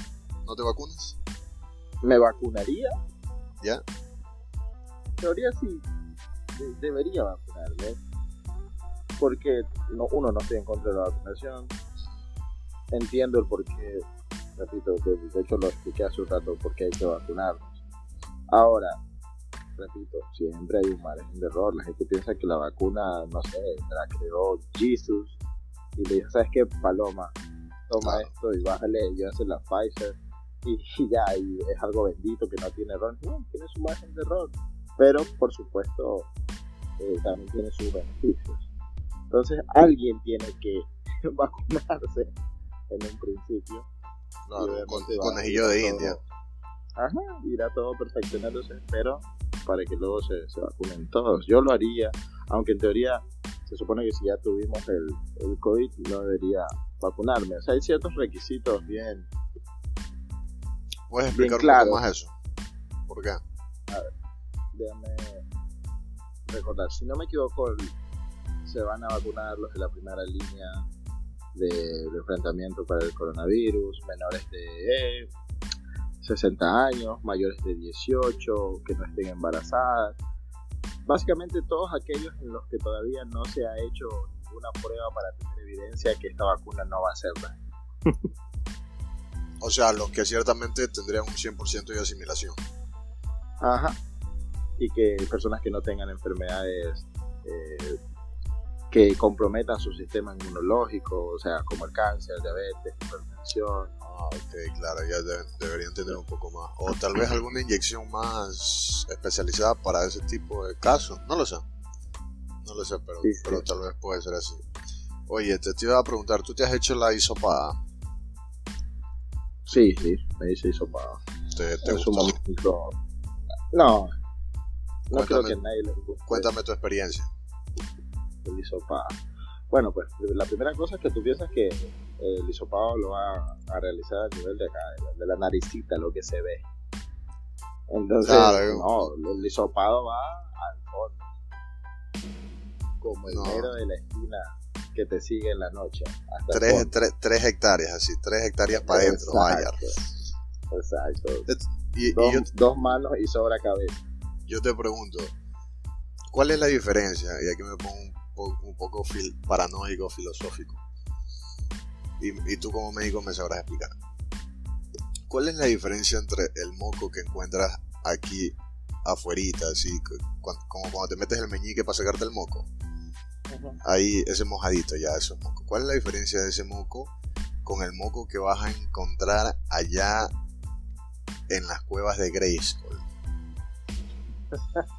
¿No te vacunas? ¿Me vacunaría? ¿Ya? En teoría sí. debería vacunarme. Porque no, uno no estoy en contra de la vacunación. Entiendo el porqué. Repito, de hecho lo expliqué hace un rato porque hay que vacunarnos. Ahora, repito, siempre hay un margen de error. La gente piensa que la vacuna, no sé, la creó Jesus y le dijo, ¿sabes qué, Paloma? Toma esto y bájale, llévase la Pfizer y, ya, y es algo bendito que no tiene error. No, tiene su margen de error, pero por supuesto eh, también tiene sus beneficios. Entonces alguien tiene que vacunarse en un principio. No, con, conejillo de India. Ajá, irá todo perfeccionándose, pero para que luego se, se vacunen todos. Yo lo haría, aunque en teoría se supone que si ya tuvimos el, el COVID no debería vacunarme. O sea, hay ciertos requisitos bien. ¿Puedes explicar un poco más eso? ¿Por qué? A ver. déjame recordar, si no me equivoco, se van a vacunar los de la primera línea de, enfrentamiento para el coronavirus, menores de 60 años, mayores de 18, que no estén embarazadas. Básicamente todos aquellos en los que todavía no se ha hecho ninguna prueba para tener evidencia que esta vacuna no va a ser o sea, los que ciertamente tendrían un 100% de asimilación. Ajá. Y que personas que no tengan enfermedades eh, que comprometan su sistema inmunológico, o sea, como el cáncer, diabetes, hipertensión. Ah, ok, claro, ya deberían tener un poco más. O tal vez alguna inyección más especializada para ese tipo de casos. No lo sé. No lo sé, pero, pero tal vez puede ser así. Oye, te, iba a preguntar, ¿tú te has hecho la hisopada? Sí, sí, me hice hisopada. ¿Te, te gustó? No, no creo que nadie le guste. Cuéntame tu experiencia el hisopado. Bueno, pues la primera cosa es que tú piensas que el hisopado lo va a realizar a nivel de acá, de la, naricita, lo que se ve. Entonces, no, el hisopado va al fondo. Como el negro de la esquina que te sigue en la noche. tres, hectáreas, así, tres hectáreas para adentro, vaya. Exacto. Y, dos, dos manos y sobra cabeza. Yo te pregunto, ¿cuál es la diferencia? Y aquí me pongo un un poco paranoico, filosófico. Y, tú como médico me sabrás explicar. ¿Cuál es la diferencia entre el moco que encuentras aquí afuerita, así como cuando te metes el meñique para sacarte el moco? Ahí ese mojadito ya, eso es moco. ¿Cuál es la diferencia de ese moco con el moco que vas a encontrar allá en las cuevas de Grayskull?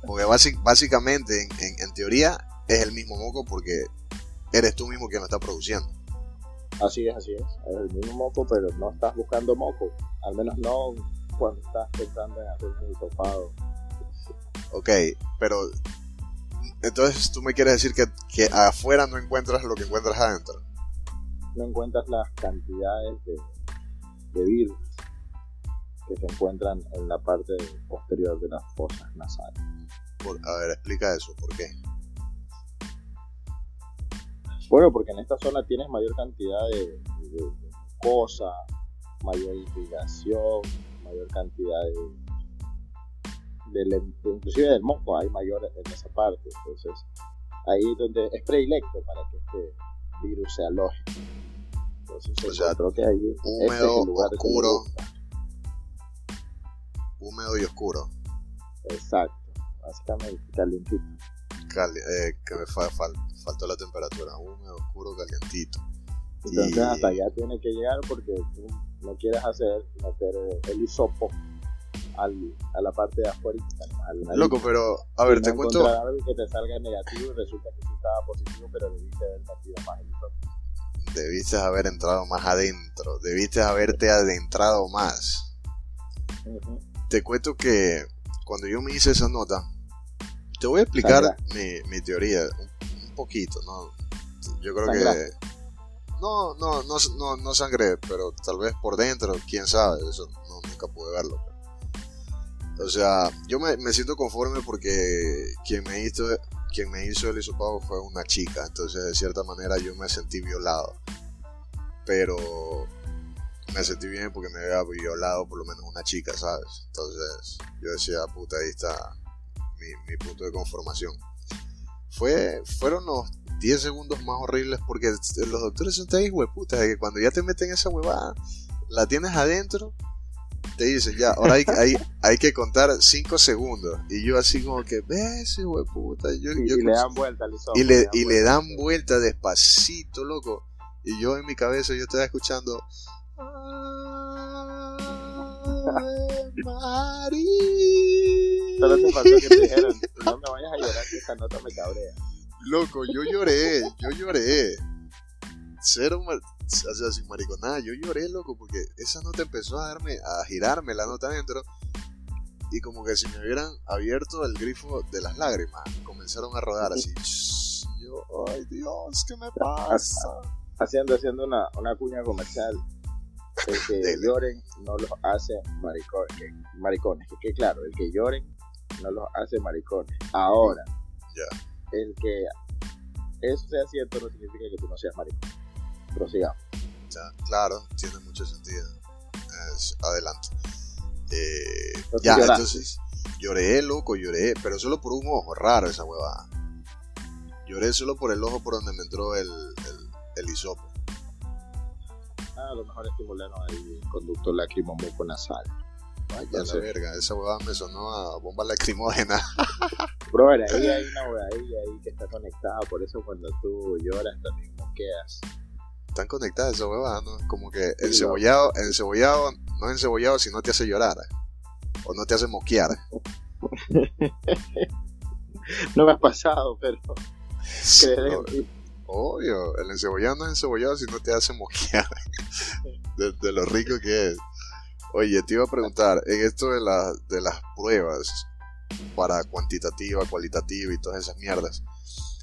Porque básicamente, en teoría, es el mismo moco porque eres tú mismo quien lo está produciendo. Así es, así es. Es el mismo moco, pero no estás buscando moco. Al menos no cuando estás pensando en hacer un hisopado. Ok, pero entonces tú me quieres decir que, que afuera no encuentras lo que encuentras adentro. No encuentras las cantidades de, de virus que se encuentran en la parte posterior de las fosas nasales. a ver, explica eso, ¿por qué? Bueno, porque en esta zona tienes mayor cantidad de, cosas, mayor irrigación, mayor cantidad de, de, inclusive del moco hay mayor en esa parte. Entonces, ahí donde es predilecto para que este virus se aloje. Entonces, creo que ahí húmedo, oscuro, húmedo y oscuro. Exacto, básicamente calientito. eh, que me fa falta faltó la temperatura, húmedo, oscuro, calientito. Entonces hasta allá tiene que llegar porque tú no quieres hacer, meter el hisopo al, a la parte de afuera. Loco, pero a ver, te cuento. algo que te salga negativo y resulta que sí estaba positivo, pero debiste haber metido más el hisopo. Debiste haber entrado más adentro, debiste haberte adentrado más. Te cuento que cuando yo me hice esa nota, te voy a explicar mi, mi, teoría, poquito, ¿no? Yo creo que... No, no, no, no, no sangré, pero tal vez por dentro, quién sabe, eso no, nunca pude verlo. O sea, yo me, me, siento conforme porque quien me hizo, quien me hizo el hisopado fue una chica, entonces de cierta manera yo me sentí violado. Pero me sentí bien porque me había violado por lo menos una chica, ¿sabes? Entonces yo decía, puta, ahí está mi, mi punto de conformación fue, fueron los 10 segundos más horribles porque los doctores son tan puta que cuando ya te meten esa huevada, la tienes adentro, te dicen ya, ahora hay, hay, hay que contar 5 segundos. Y yo así como que, ves, hueputa. Yo, y, yo, y le dan vuelta Y, le, y le dan vuelta despacito, loco. Y yo en mi cabeza yo estaba escuchando. Solo te pasó que te dijeron, no me vayas a llorar que esta nota me cabrea. Loco, yo lloré, yo lloré. Cero, o sea, sin mariconada, yo lloré, loco, porque esa nota empezó a darme, a girarme la nota adentro. Y como que si me hubieran abierto el grifo de las lágrimas, comenzaron a rodar así. yo, ay Dios, ¿qué me pasa? Haciendo, haciendo una, una cuña comercial el que lloren no los hace maricones, maricones, que, claro, el que lloren no los hace maricones. Ahora, Ya. el que eso sea cierto no significa que tú no seas maricón. Prosigamos. Ya, claro, tiene mucho sentido. Es- adelante. Eh, Entonces ya, lloraste. entonces lloré, loco, lloré, pero solo por un ojo, raro esa huevada. Lloré solo por el ojo por donde me entró el, el, el hisopo. Ah, a lo mejor estimularon ahí el conducto lacrimomúco nasal. Vaya Ya la verga, esa huevada me sonó a bomba lacrimógena. Brother, ahí hay una huevadilla ahí que está conectada, por eso cuando tú lloras también moqueas. Están conectadas esa huevada, ¿no? Como que Sí, encebollado, encebollado, no encebollado si no te hace llorar. O no te hace moquear. No me has pasado, pero No, ti. Obvio, el encebollado no es encebollado si no te hace moquear. De, de lo rico que es. Oye, te iba a preguntar, en esto de, la, de las pruebas para cuantitativa, cualitativa y todas esas mierdas,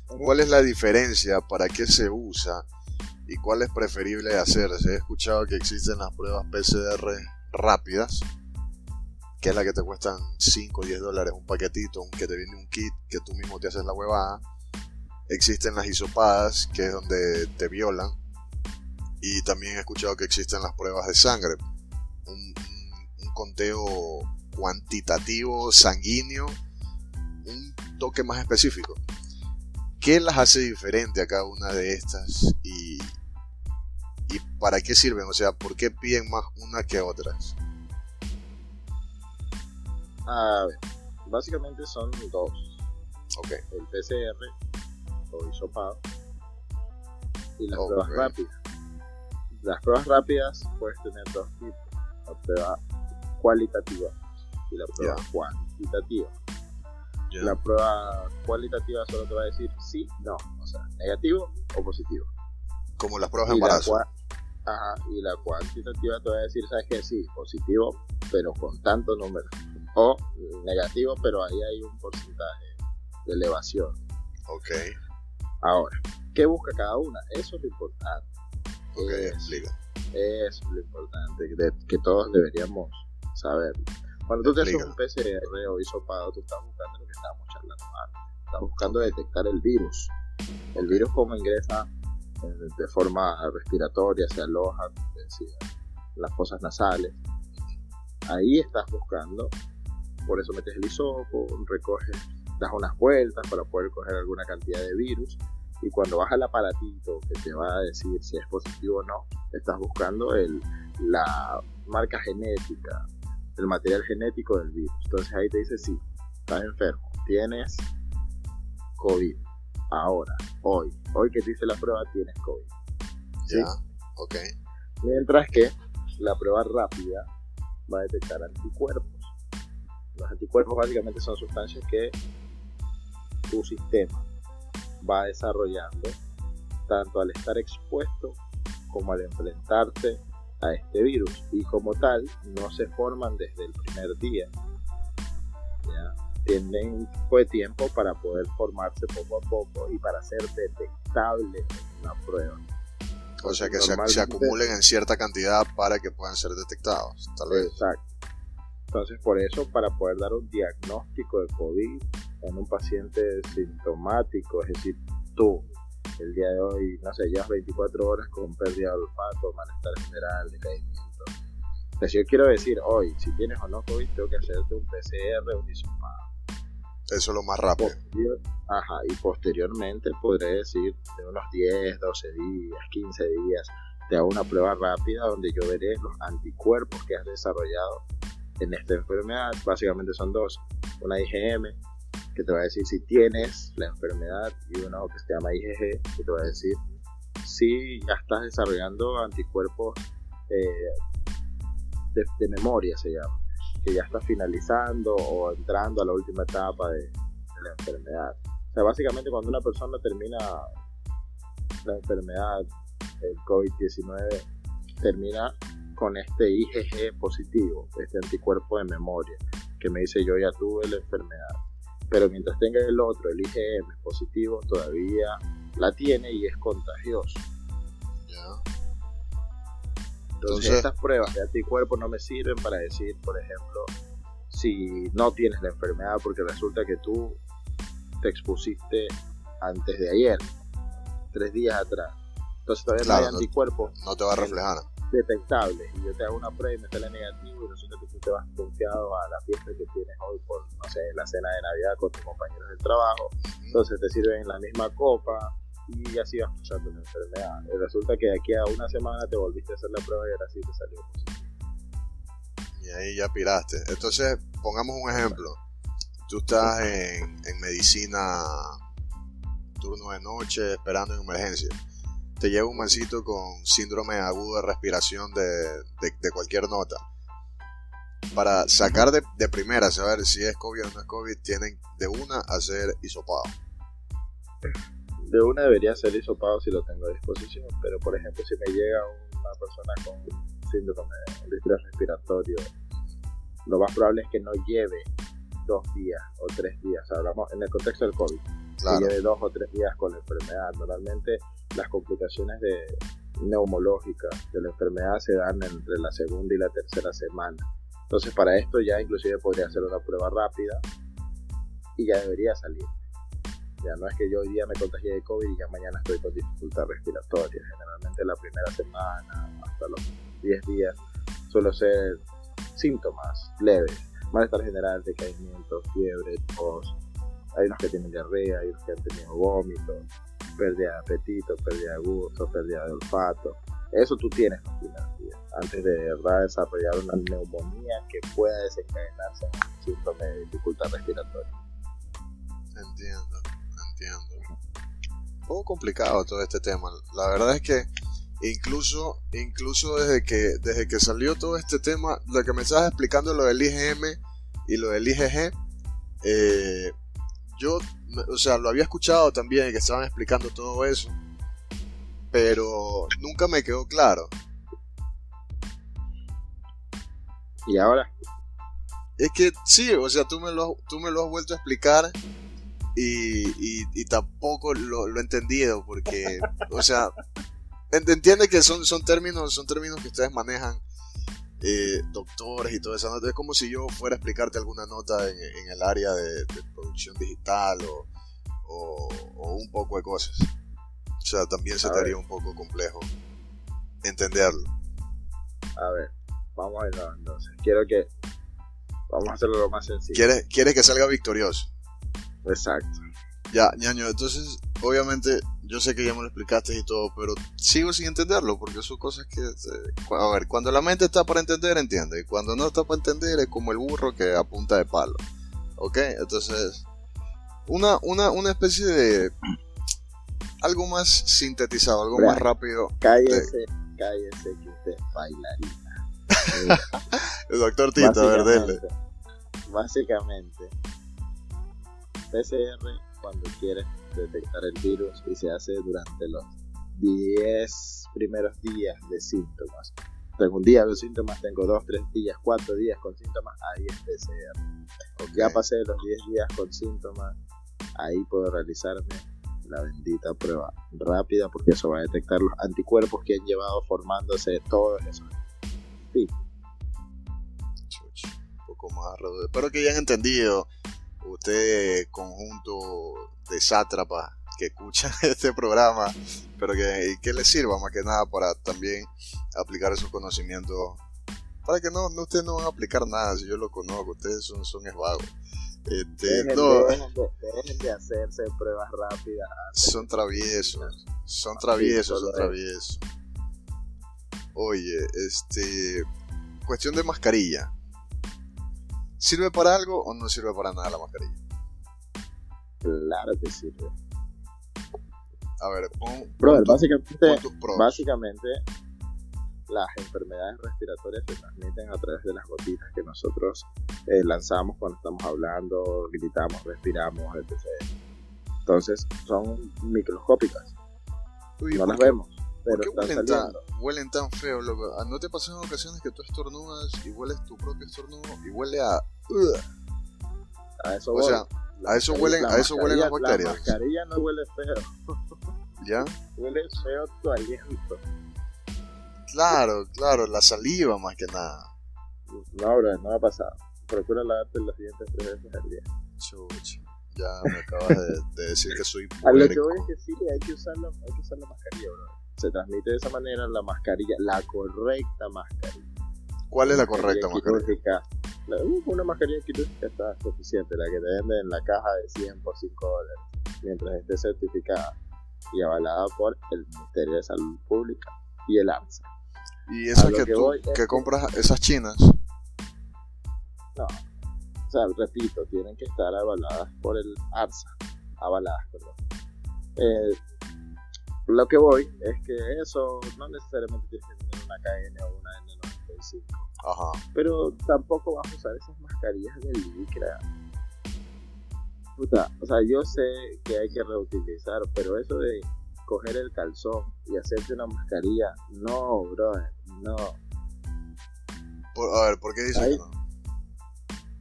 ¿cuál es la diferencia? ¿Para qué se usa? ¿Y cuál es preferible hacerse? He escuchado que existen las pruebas PCR rápidas, que es la que te cuestan 5 o 10 dólares un paquetito, que te viene un kit, que tú mismo te haces la huevada. Existen las hisopadas, que es donde te violan. Y también he escuchado que existen las pruebas de sangre. Un, conteo cuantitativo, sanguíneo, un toque más específico. ¿Qué las hace diferente a cada una de estas? Y, ¿Y para qué sirven? O sea, ¿por qué piden más una que otras? A ver, básicamente son dos. Ok, El PCR o hisopado y las pruebas rápidas. Las pruebas rápidas puedes tener dos tipos. La prueba cualitativa y la prueba cuantitativa. La prueba cualitativa solo te va a decir sí, no, o sea, negativo o positivo. como las pruebas de la, embarazo. Ajá, y la cuantitativa te va a decir, sabes que sí, positivo, pero con tanto número. O negativo, pero ahí hay un porcentaje de elevación. Ok, Ahora, ¿qué busca cada una? Eso es lo importante. ok, Es- explica. Eso es lo importante, de- que todos deberíamos saber. Cuando tú te haces un PCR o hisopado, tú estás buscando lo que estábamos charlando antes. Estás buscando detectar el virus. El virus como ingresa eh, de forma respiratoria, se aloja, las fosas nasales. Ahí estás buscando, por eso metes el hisopo, recoges, das unas vueltas para poder coger alguna cantidad de virus. Y cuando vas al aparatito que te va a decir si es positivo o no, estás buscando el, la marca genética, el material genético del virus. Entonces ahí te dice, sí, estás enfermo, tienes COVID. Ahora, hoy, hoy que te hice la prueba, tienes COVID. ¿sí? Ya, ok, Mientras que la prueba rápida va a detectar anticuerpos. Los anticuerpos básicamente son sustancias que tu sistema va desarrollando tanto al estar expuesto como al enfrentarse a este virus y como tal no se forman desde el primer día. ¿ya? Tienen un poco de tiempo para poder formarse poco a poco y para ser detectable en una prueba. O sea que se, se acumulen en cierta cantidad para que puedan ser detectados, tal vez. Exacto. Entonces, por eso, para poder dar un diagnóstico de COVID en un paciente sintomático, es decir, tú, el día de hoy, no sé, llevas 24 horas con pérdida de olfato, malestar general, decaimiento. Entonces, yo quiero decir, hoy, si tienes o no COVID, tengo que hacerte un PCR un hisopado. Eso es lo más rápido. Posterior- Ajá, y posteriormente podré decir de unos 10, 12 días, 15 días, te hago una prueba rápida donde yo veré los anticuerpos que has desarrollado en esta enfermedad. Básicamente son dos, una IgM que te va a decir si tienes la enfermedad y una que se llama IgG que te va a decir si ya estás desarrollando anticuerpos eh, de, de memoria, se llama, que ya estás finalizando o entrando a la última etapa de, de la enfermedad. O sea, básicamente cuando una persona termina la enfermedad, el COVID-19, termina con este IgG positivo, este anticuerpo de memoria, que me dice yo ya tuve la enfermedad. Pero mientras tenga el otro, el IgM positivo, todavía la tiene y es contagioso. Ya. Entonces, Entonces- estas pruebas de anticuerpos no me sirven para decir, por ejemplo, si no tienes la enfermedad porque resulta que tú te expusiste antes de ayer, tres días atrás. Entonces todavía no hay anticuerpos. No te va a reflejar. Detectable. Y yo te hago una prueba y me sale negativo y resulta que tú te vas confiado a la fiesta que tienes hoy por, no sé, la cena de Navidad con tus compañeros del trabajo. Entonces te sirven la misma copa y así vas pasando la enfermedad. Y resulta que de aquí a una semana te volviste a hacer la prueba y ahora sí te salió positivo. Y ahí ya piraste. Entonces, pongamos un ejemplo. Tú estás en, en medicina turno de noche esperando en emergencia te llega un mancito con síndrome agudo de respiración de, de, cualquier nota. Para sacar de, de, primera, saber si es COVID o no es COVID, tienen de una hacer hisopado. De una debería ser hisopado si lo tengo a disposición, pero por ejemplo, si me llega una persona con síndrome de respiratorio, lo más probable es que no lleve dos días o tres días. Hablamos en el contexto del COVID. Que lleve dos o tres días con la enfermedad. Normalmente las complicaciones de neumológicas de la enfermedad se dan entre la segunda y la tercera semana. Entonces para esto ya inclusive podría hacer una prueba rápida y ya debería salir. Ya no es que yo hoy día me contagié de COVID y ya mañana estoy con dificultad respiratoria. Generalmente la primera semana hasta los 10 días suelo ser síntomas leves, malestar general, decaimiento, fiebre, tos. Hay unos que tienen diarrea, hay unos que han tenido vómitos, pérdida de apetito, pérdida de gusto, pérdida de olfato. Eso tú tienes antes de, verdad desarrollar una neumonía que pueda desencadenarse en un síntoma de dificultad respiratoria. Entiendo, entiendo. Un poco complicado todo este tema. La verdad es que incluso, incluso desde que, desde que salió todo este tema, lo que me estabas explicando, lo del IgM y lo del IgG, eh, yo o sea, lo había escuchado también que estaban explicando todo eso, pero nunca me quedó claro. ¿Y ahora? Es que sí, o sea, tú me lo, tú me lo has vuelto a explicar y, y, tampoco lo, he entendido porque, o sea, entiende que son, son, términos, son términos que ustedes manejan eh, doctores y todo eso. Es como si yo fuera a explicarte alguna nota en, el área de, producción digital o, un poco de cosas. O sea, también se te haría un poco complejo entenderlo. A ver, vamos a verlo entonces. Quiero que. Vamos a hacerlo lo más sencillo. ¿Quieres, quieres que salga victorioso? Exacto. Ya, ñaño, entonces, obviamente, yo sé que ya me lo explicaste y todo, pero sigo sin entenderlo, porque son cosas que, eh, a ver, cuando la mente está para entender, entiende, y cuando no está para entender es como el burro que apunta de palo, ¿ok? Entonces, una, una, una especie de, algo más sintetizado, algo más rápido. Cállese, cállese que usted es bailarina. el doctor Tito, a ver, dele. Básicamente, PCR cuando quieres detectar el virus y se hace durante los 10 primeros días de síntomas. Tengo un día de síntomas, tengo 2, 3 días, 4 días con síntomas, ahí es PCR. Ya pasé los 10 días con síntomas, ahí puedo realizarme la bendita prueba rápida porque eso va a detectar los anticuerpos que han llevado formándose todos esos. Sí. Un poco más, espero que hayan entendido usted conjunto de sátrapas que escuchan este programa, pero que, que les sirva más que nada para también aplicar esos conocimientos. Para que no, no ustedes no van a aplicar nada, si yo lo conozco, ustedes son, son esvagos. Este, dejen, de, hacerse pruebas rápidas. Son traviesos, son traviesos, son traviesos. Oye, este, cuestión de mascarilla. ¿Sirve para algo o no sirve para nada la mascarilla? Claro que sirve. A ver, pon, básicamente, básicamente las enfermedades respiratorias se transmiten a través de las gotitas que nosotros eh, lanzamos cuando estamos hablando, gritamos, respiramos, etc. Entonces son microscópicas. no las vemos. ¿Por qué huelen tan, huelen tan, feo, loco? ¿No te pasa en ocasiones que tú estornudas y hueles tu propio estornudo y huele a... A eso o sea, a eso huelen, a eso huelen las bacterias. La mascarilla no huele feo. ¿Ya? Huele feo tu aliento. Claro, claro, la saliva más que nada. No, bro, no ha pasado. procura lavarte los dientes tres veces al día. Chucha. Ya me acabas de, decir que soy A lo que voy es que sí, hay que usar la, hay que usar la mascarilla, bro. Se transmite de esa manera la mascarilla, la correcta mascarilla. ¿Cuál es la correcta mascarilla? La, uh, una mascarilla quirúrgica está suficiente, la que te venden en la caja de 100 por 5 dólares, mientras esté certificada y avalada por el Ministerio de Salud Pública y el AMSA. ¿Y esas que, tú que compras, esas chinas? No, o sea, repito, tienen que estar avaladas por el ARSA, avaladas, perdón. Eh, lo que voy es que eso no necesariamente tiene que tener una KN o una N95. Ajá. Pero tampoco vas a usar esas mascarillas de licra. Puta, o sea, yo sé que hay que reutilizar, pero eso de coger el calzón y hacerte una mascarilla, no, brother, no. a ver, ¿por qué dices que no?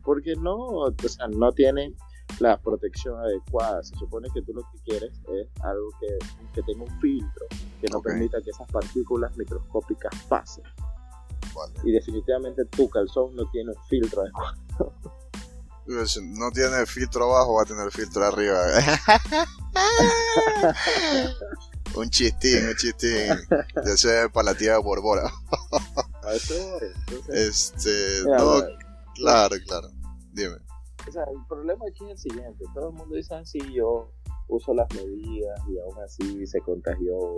porque no, o sea, no tienen la protección adecuada. Se supone que tú lo que quieres es algo que, que tenga un filtro que no permita que esas partículas microscópicas pasen. Y definitivamente tu calzón no tiene un filtro adecuado. No tiene filtro abajo, va a tener filtro arriba. un chistín, un chistín. Ya se para la tía Borbora. este, no, claro, claro. Dime. O sea, el problema aquí es el siguiente. Todo el mundo dice así, ah, yo uso las medidas y aún así se contagió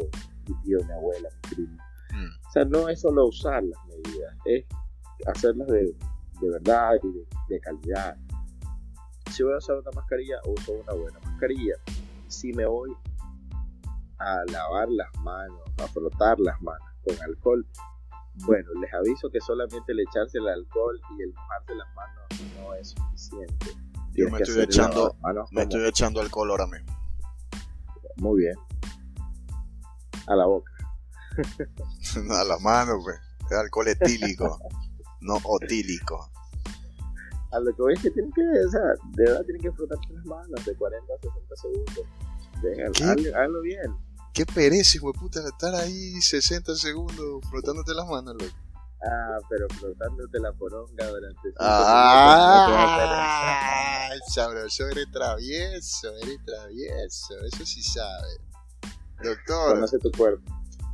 mi tío, mi abuela, mi primo. Mm. O sea, no es solo usar las medidas, es hacerlas de, de verdad y de, calidad. Si voy a usar una mascarilla, uso una buena mascarilla. Si me voy a lavar las manos, a frotar las manos con alcohol, bueno, les aviso que solamente el echarse el alcohol y el mojarse las manos no es suficiente. Yo me estoy, echando, me estoy echando alcohol ahora mismo. Muy bien. A la boca. a las manos, pues. Es alcohol etílico, no otílico. A lo que voy es que tienen que, o sea, de verdad tienen que frotarse las manos de 40 a 60 segundos. háganlo bien. Qué pereza, hijo de puta, estar ahí 60 segundos frotándote las manos, loco. Ah, pero frotándote la poronga durante Ah, sabroso, eres travieso, eres travieso, eso sí sabe. Doctor. Conoce tu cuerpo.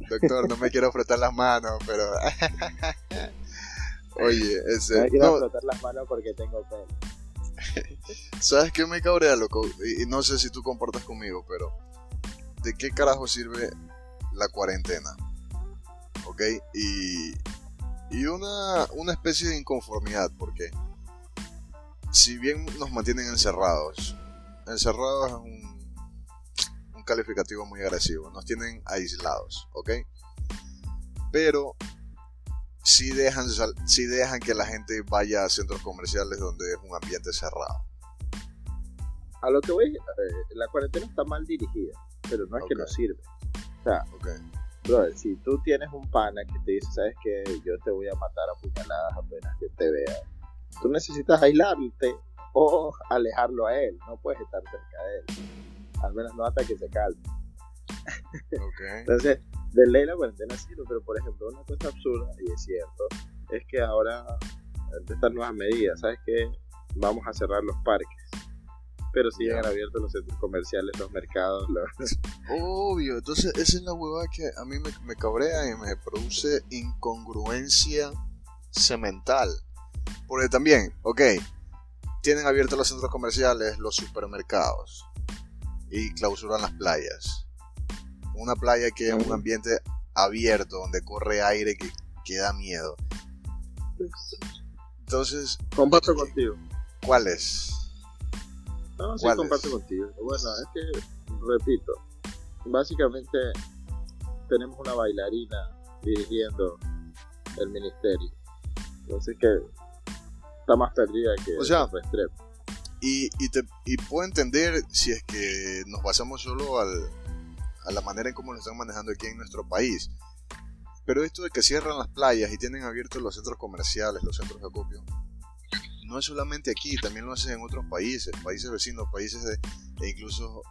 Doctor, no me quiero frotar las manos, pero. Oye, ese. No me quiero frotar las manos porque tengo pelo. ¿Sabes qué me cabrea, loco? Y no sé si tú comportas conmigo, pero de qué carajo sirve la cuarentena. ¿Ok? Y, y una, una especie de inconformidad, porque si bien nos mantienen encerrados, encerrados es un, un calificativo muy agresivo, nos tienen aislados, ¿ok? Pero si dejan, si dejan que la gente vaya a centros comerciales donde es un ambiente cerrado. A lo que voy, eh, la cuarentena está mal dirigida pero no es que no sirve. O sea, brother, si tú tienes un pana que te dice, sabes que yo te voy a matar a puñaladas apenas que te vea, tú necesitas aislarte o alejarlo a él, no puedes estar cerca de él, al menos no hasta que se calme. Entonces, de ley la cuarentena sirve, pero por ejemplo, una cosa absurda, y es cierto, es que ahora, de estas nuevas medidas, ¿sabes qué? Vamos a cerrar los parques pero siguen abiertos los centros comerciales, los mercados. Obvio, entonces esa es la huevada que a mí me, cabrea y me produce incongruencia semental. Porque también, ok, tienen abiertos los centros comerciales, los supermercados y clausuran las playas. Una playa que es un ambiente abierto, donde corre aire que, que da miedo. Entonces... Comparto contigo. ¿Cuál es? No, sí, comparto contigo. Bueno, es que, repito, básicamente tenemos una bailarina dirigiendo el ministerio. Entonces que está más perdida que o sea, y, y, te, y puedo entender si es que nos basamos solo al, a la manera en cómo lo están manejando aquí en nuestro país. Pero esto de que cierran las playas y tienen abiertos los centros comerciales, los centros de acopio, no es solamente aquí, también lo hacen en otros países, países vecinos, países de, e incluso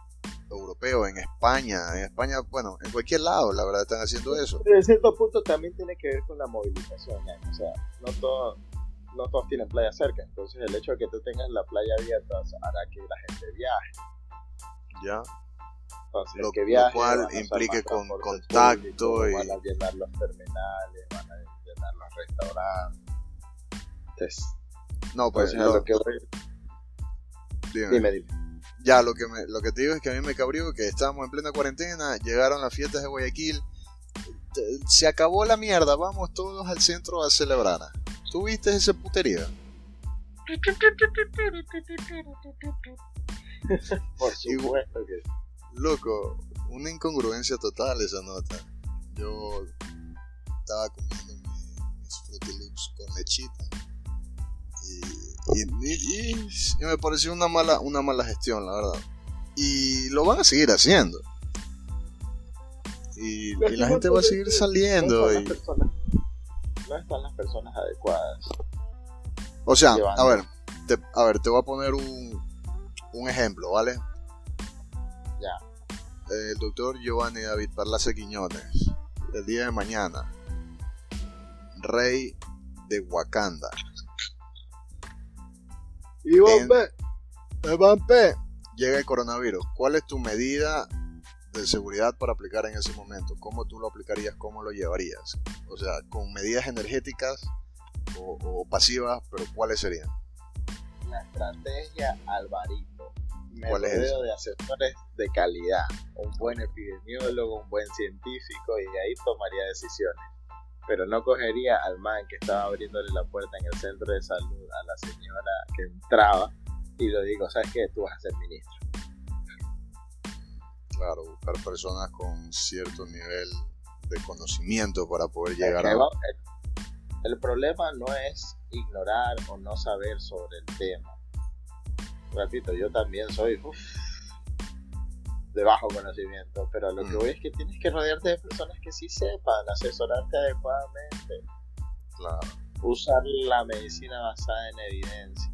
europeos, en España, en España, bueno, en cualquier lado, la verdad, están haciendo eso. Pero en cierto punto también tiene que ver con la movilización, o sea, no todo, no todos tienen playa cerca, entonces el hecho de que tú tengas la playa abierta hará que la gente viaje. Ya. Entonces, Lo, que lo viaje, cual a usar implique con contacto público, y Van a llenar los terminales, van a llenar los restaurantes. Entonces, no pues entonces a lo- lo que voy, dime. dime, dime. ya lo que me, lo que te digo es que a mí me cabrió que estábamos en plena cuarentena llegaron las fiestas de Guayaquil se acabó la mierda vamos todos al centro a celebrar ¿tú viste ese putería? Por supuesto que loco una incongruencia total esa nota yo estaba comiendo mi- mis Fruity Loops con lechita y, y- y- y- y me pareció una mala una mala gestión la verdad. Y lo van a seguir haciendo. Y, la gente va a seguir saliendo no y, están, las personas, no están las personas adecuadas. o sea a ver te, a ver te voy a poner un, un ejemplo vale Ya. el doctor Giovanni David Parlace Quiñones el día de mañana rey de Wakanda Y En- Mbappé. Llega el coronavirus. ¿Cuál es tu medida de seguridad para aplicar en ese momento? ¿Cómo tú lo aplicarías? ¿Cómo lo llevarías? O sea, con medidas energéticas o, o pasivas, pero ¿cuáles serían? la estrategia Alvarito. Me ¿Cuál es rodeo de asesores de calidad, un buen epidemiólogo, un buen científico y de ahí tomaría decisiones. Pero no cogería al man que estaba abriéndole la puerta en el centro de salud a la señora que entraba y lo digo, ¿sabes qué? Tú vas a ser ministro. Claro, buscar personas con cierto nivel de conocimiento para poder llegar a... el, el problema no es ignorar o no saber sobre el tema. Repito, yo también soy uf, de bajo conocimiento, pero lo que Mm. voy es que tienes que rodearte de personas que sí sepan, asesorarte adecuadamente, Claro, usar la medicina basada en evidencia.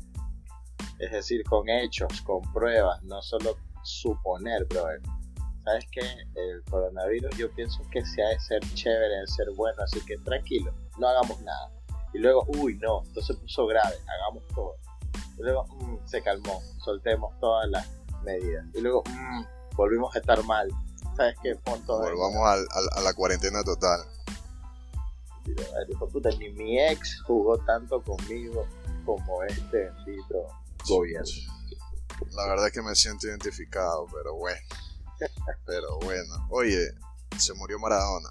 Es decir, con hechos, con pruebas, no solo suponer, brother. ¿Sabes qué? El coronavirus yo pienso que se ha de ser chévere, de ser bueno, así que tranquilo, no hagamos nada. Y luego, uy, no, esto se puso grave, hagamos todo. Y luego, mm, se calmó, soltemos todas las medidas. Y luego, mm, volvimos a estar mal. ¿Sabes qué? En- volvamos al- al- a la cuarentena total. Puta, ni mi ex jugó tanto conmigo como este bendito gobierno. La verdad es que me siento identificado, pero bueno. Pero bueno. Oye, se murió Maradona.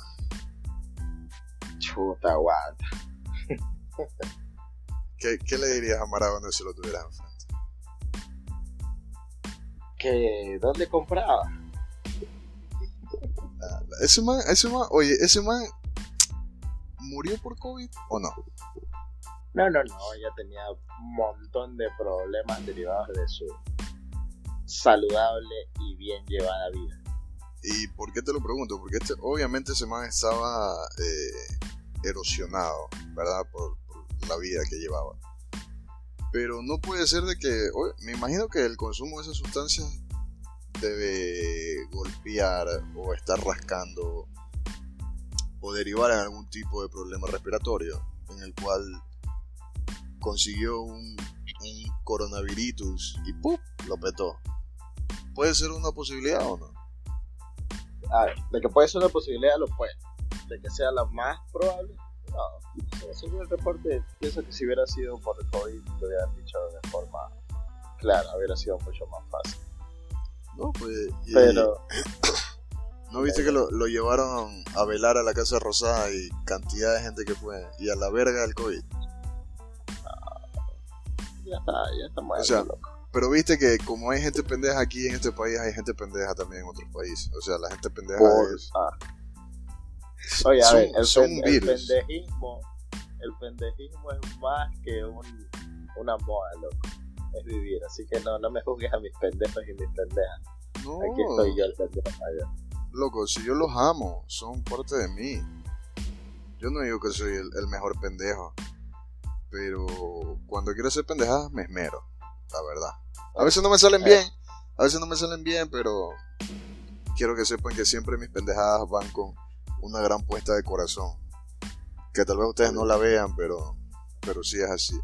Chuta, aguanta. ¿Qué, qué le dirías a Maradona si lo tuvieras? ¿Que dónde compraba? Ese man, ese man, oye, ese man murió por COVID o no? No, no, no, ella tenía un montón de problemas derivados de su saludable y bien llevada vida. ¿Y por qué te lo pregunto? Porque este, obviamente ese man estaba eh, erosionado, ¿verdad? Por, por la vida que llevaba. Pero no puede ser de que, oye, me imagino que el consumo de esas sustancias debe golpear o estar rascando o derivar en algún tipo de problema respiratorio en el cual consiguió un, coronavirus y ¡pum! lo petó. ¿Puede ser una posibilidad o no? A ver, de que puede ser una posibilidad, lo puede. De que sea la más probable, no. Según el reporte, pienso que si hubiera sido por el COVID, lo hubieran dicho de forma clara, hubiera sido mucho más fácil. No, pues. Pero, ¿No viste que lo, lo llevaron a velar a la Casa Rosada y cantidad de gente que fue? Y a la verga del COVID. ya está, ya está muerto, O sea, loco. Pero viste que como hay gente pendeja aquí en este país, hay gente pendeja también en otros países. O sea, la gente pendeja Por- es... ah. Oye, a ver, el, son pen- un el virus. pendejismo, el pendejismo es más que un, una moda, loco. Es vivir, así que no, no me juzgues a mis pendejos y mis pendejas. No, Aquí estoy yo el pendejo mayor. loco, si yo los amo, son parte de mí. Yo no digo que soy el, el mejor pendejo. Pero cuando quiero hacer pendejadas, me esmero. La verdad. A veces no me salen Eh. bien. A veces no me salen bien, pero quiero que sepan que siempre mis pendejadas van con una gran puesta de corazón. Que tal vez ustedes no la vean, pero, pero sí es así.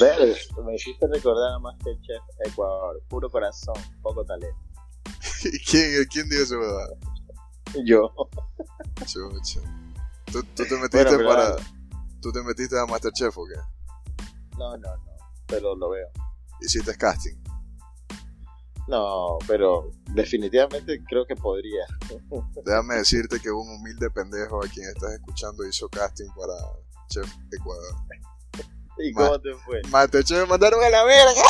Ver, me hiciste recordar a Masterchef Ecuador. Puro corazón, poco talento. ¿Quién, ¿Quién dijo eso, verdad? Yo. Chucha. ¿Tú, tú te metiste Bueno, para. ¿Tú te metiste a Masterchef o qué? No, no, no. Pero lo veo. Hiciste casting. No, pero definitivamente creo que podría. Déjame decirte que un humilde pendejo a quien estás escuchando hizo casting para Chef Ecuador. ¿Y Ma- cómo te fue? Masterchef me mandaron a la verga.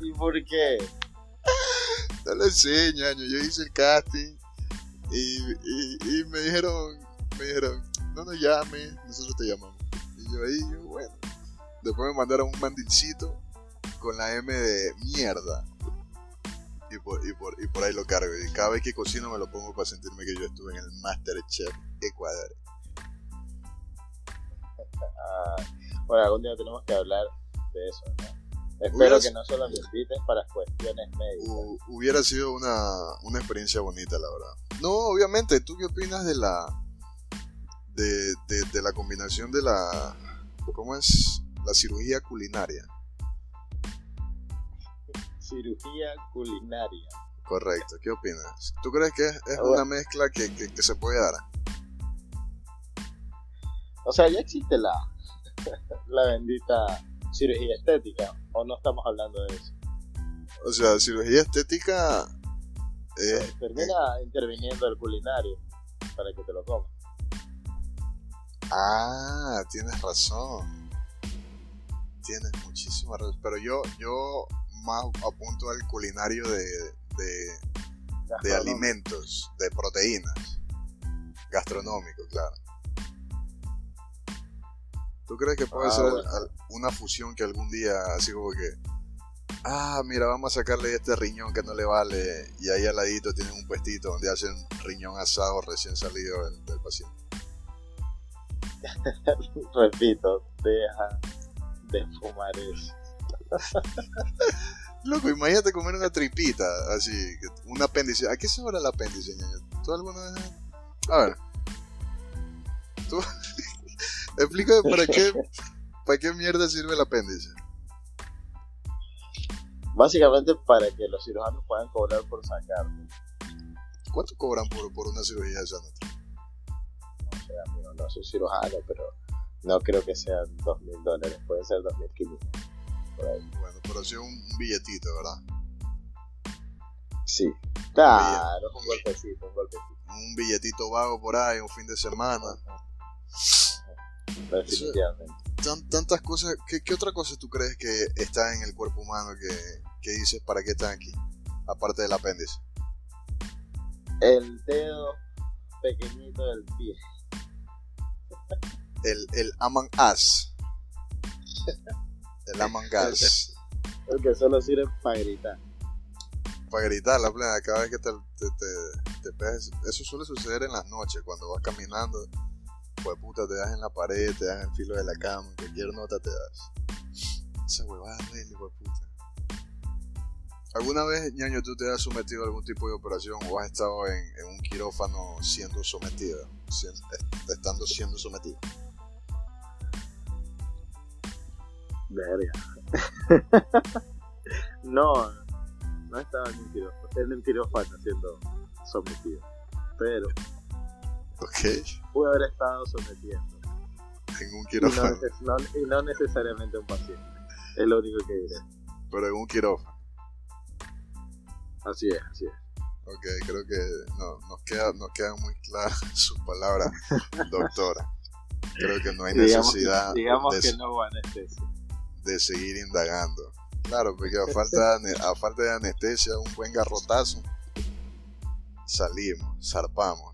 ¿Y por qué? No lo sé, ñaño. Yo hice el casting y, y, y me dijeron, me dijeron, no nos llames, nosotros te llamamos. Y yo ahí, yo, bueno. Después me mandaron un mandilcito con la M de mierda. Y por, y, por, y por ahí lo cargo. Y cada vez que cocino me lo pongo para sentirme que yo estuve en el Masterchef Ecuador. Ah, bueno, algún día tenemos que hablar de eso, ¿no? Espero que no solo me invites para cuestiones médicas. Hu- hubiera sido una, una experiencia bonita, la verdad. No, obviamente, ¿tú qué opinas de la de, de, de la combinación de la ¿cómo es? La cirugía culinaria. Cirugía culinaria. Correcto, ¿qué opinas? ¿Tú crees que es, es Ah, bueno. una mezcla que, que- que se puede dar? O sea, ya existe la, la bendita cirugía estética, o no estamos hablando de eso. O sea, cirugía estética eh, Termina interviniendo el culinario para que te lo comas. Ah, tienes razón. Tienes muchísima razón. Pero yo, yo más apunto al culinario de, de, alimentos, de proteínas. Gastronómico, claro. ¿Tú crees que puede Ah, ser bueno. una fusión que algún día, así como que, ah, mira, vamos a sacarle este riñón que no le vale, y ahí al ladito tienen un puestito donde hacen riñón asado recién salido del, del paciente? Repito, deja de fumar eso. Loco, imagínate comer una tripita, así, un apéndice. ¿A qué sabrá el apéndice, ñaño? ¿Tú alguna vez? A ver. ¿Tú? Explícame para qué, para qué mierda sirve el apéndice. Básicamente para que los cirujanos puedan cobrar por sacarlo. ¿Cuánto cobran por, por una cirugía de esa nota? No sé, amigo, no soy cirujano, pero no creo que sean dos mil dólares, puede ser dos mil quinientos. Por ahí. Bueno, pero sí un, un billetito, ¿verdad? Sí. Claro, un golpecito, un golpecito. Un billetito vago por ahí, un fin de semana. Definitivamente. Tan- tantas cosas. ¿qué, qué otra cosa tú crees que está en el cuerpo humano que, que dices para qué están aquí? Aparte del apéndice. El dedo pequeñito del pie. El, el Among Us. El Among Us. El que solo sirve para gritar. Para gritar la plena, cada vez que te, te, te, te pegas. Eso suele suceder en las noches, cuando vas caminando. Pues puta, te das en la pared, te das en el filo de la cama, cualquier nota te das. Esa huevada de puta. ¿Alguna vez, ñaño, tú te has sometido a algún tipo de operación o has estado en, en un quirófano siendo sometido? Estando siendo sometido. Verga. no, no estaba en un quirófano, en un quirófano siendo sometido. Pero Ok. pude haber estado sometiendo. En un Y no, quirófano. neces- no- y no necesariamente un paciente. Es lo único que diré. Pero en un quirófano. Así es, así es. Ok, creo que no, nos, queda, nos quedan muy claras sus palabras, doctora. Creo que no hay Digamos, necesidad digamos de, que no hubo anestesia. De seguir indagando. Claro, porque a falta, de, a falta de anestesia, un buen garrotazo, salimos, zarpamos.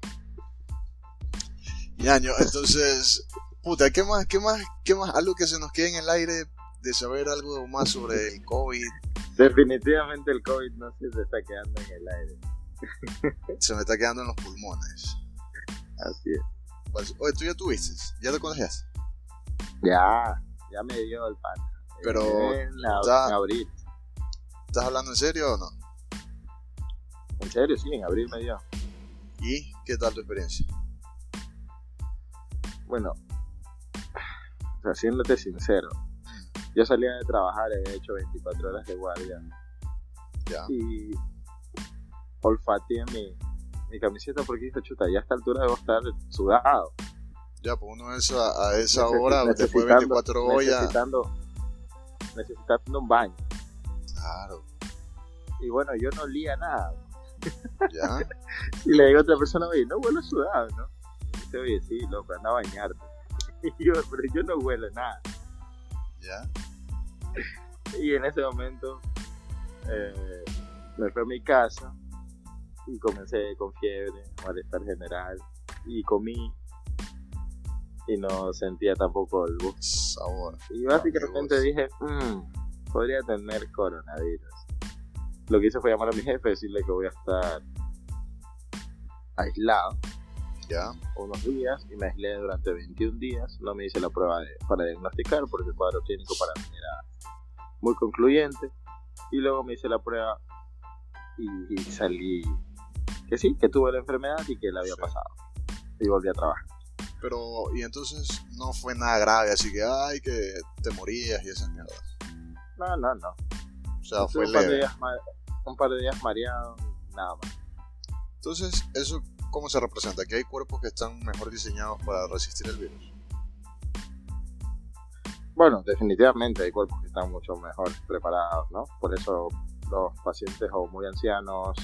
Ñaño, entonces, puta, ¿qué más, qué más, qué más? Algo que se nos quede en el aire de saber algo más sobre el COVID. Definitivamente el COVID no se te está quedando en el aire. Se me está quedando en los pulmones. Así es. Pues, Oye, tú ya tuviste, ya te contagiaste. Ya, ya me dio el pan. Pero en, la- ya- en abril. ¿Estás hablando en serio o no? En serio, sí, en abril me dio. ¿Y qué tal tu experiencia? Bueno, o sea, siéndote sincero, yo salía de trabajar, he hecho 24 horas de guardia. Ya. Y olfateé mi, mi camiseta porque dije, chuta, ya a esta altura debo estar sudado. Ya, pues uno es a, a esa hora, después de Necesitando- 24 horas. Necesitando, necesitando un baño. Claro, Y bueno, yo no olía nada. ya. Y le digo a otra persona, oye, no huelo sudado, ¿no? Y dice, oye, sí, loco, anda a bañarte. Y yo, pero yo no huelo nada. Ya. Y en ese momento eh, me fui a mi casa y comencé con fiebre, malestar general. Y comí y no sentía tampoco el gusto. Sabor. Y básicamente Amigos. dije, "Mm, podría tener coronavirus. Lo que hice fue llamar a mi jefe, decirle que voy a estar aislado Ya. unos días y me aislé durante 21 días. No me hice la prueba de- para diagnosticar porque el cuadro clínico para mí era muy concluyente. Y luego me hice la prueba y, y salí que sí, que tuve la enfermedad y que la había Sí. pasado. Y volví a trabajar. Pero, y entonces no fue nada grave, así que, ay, que te morías y esas mierdas. No, no, no. O sea, Estuve fue un, par de leve. días un par de días mareado, nada más. Entonces, ¿eso cómo se representa? Que hay cuerpos que están mejor diseñados para resistir el virus. Bueno, definitivamente hay cuerpos que están mucho mejor preparados, ¿no? Por eso los pacientes o muy ancianos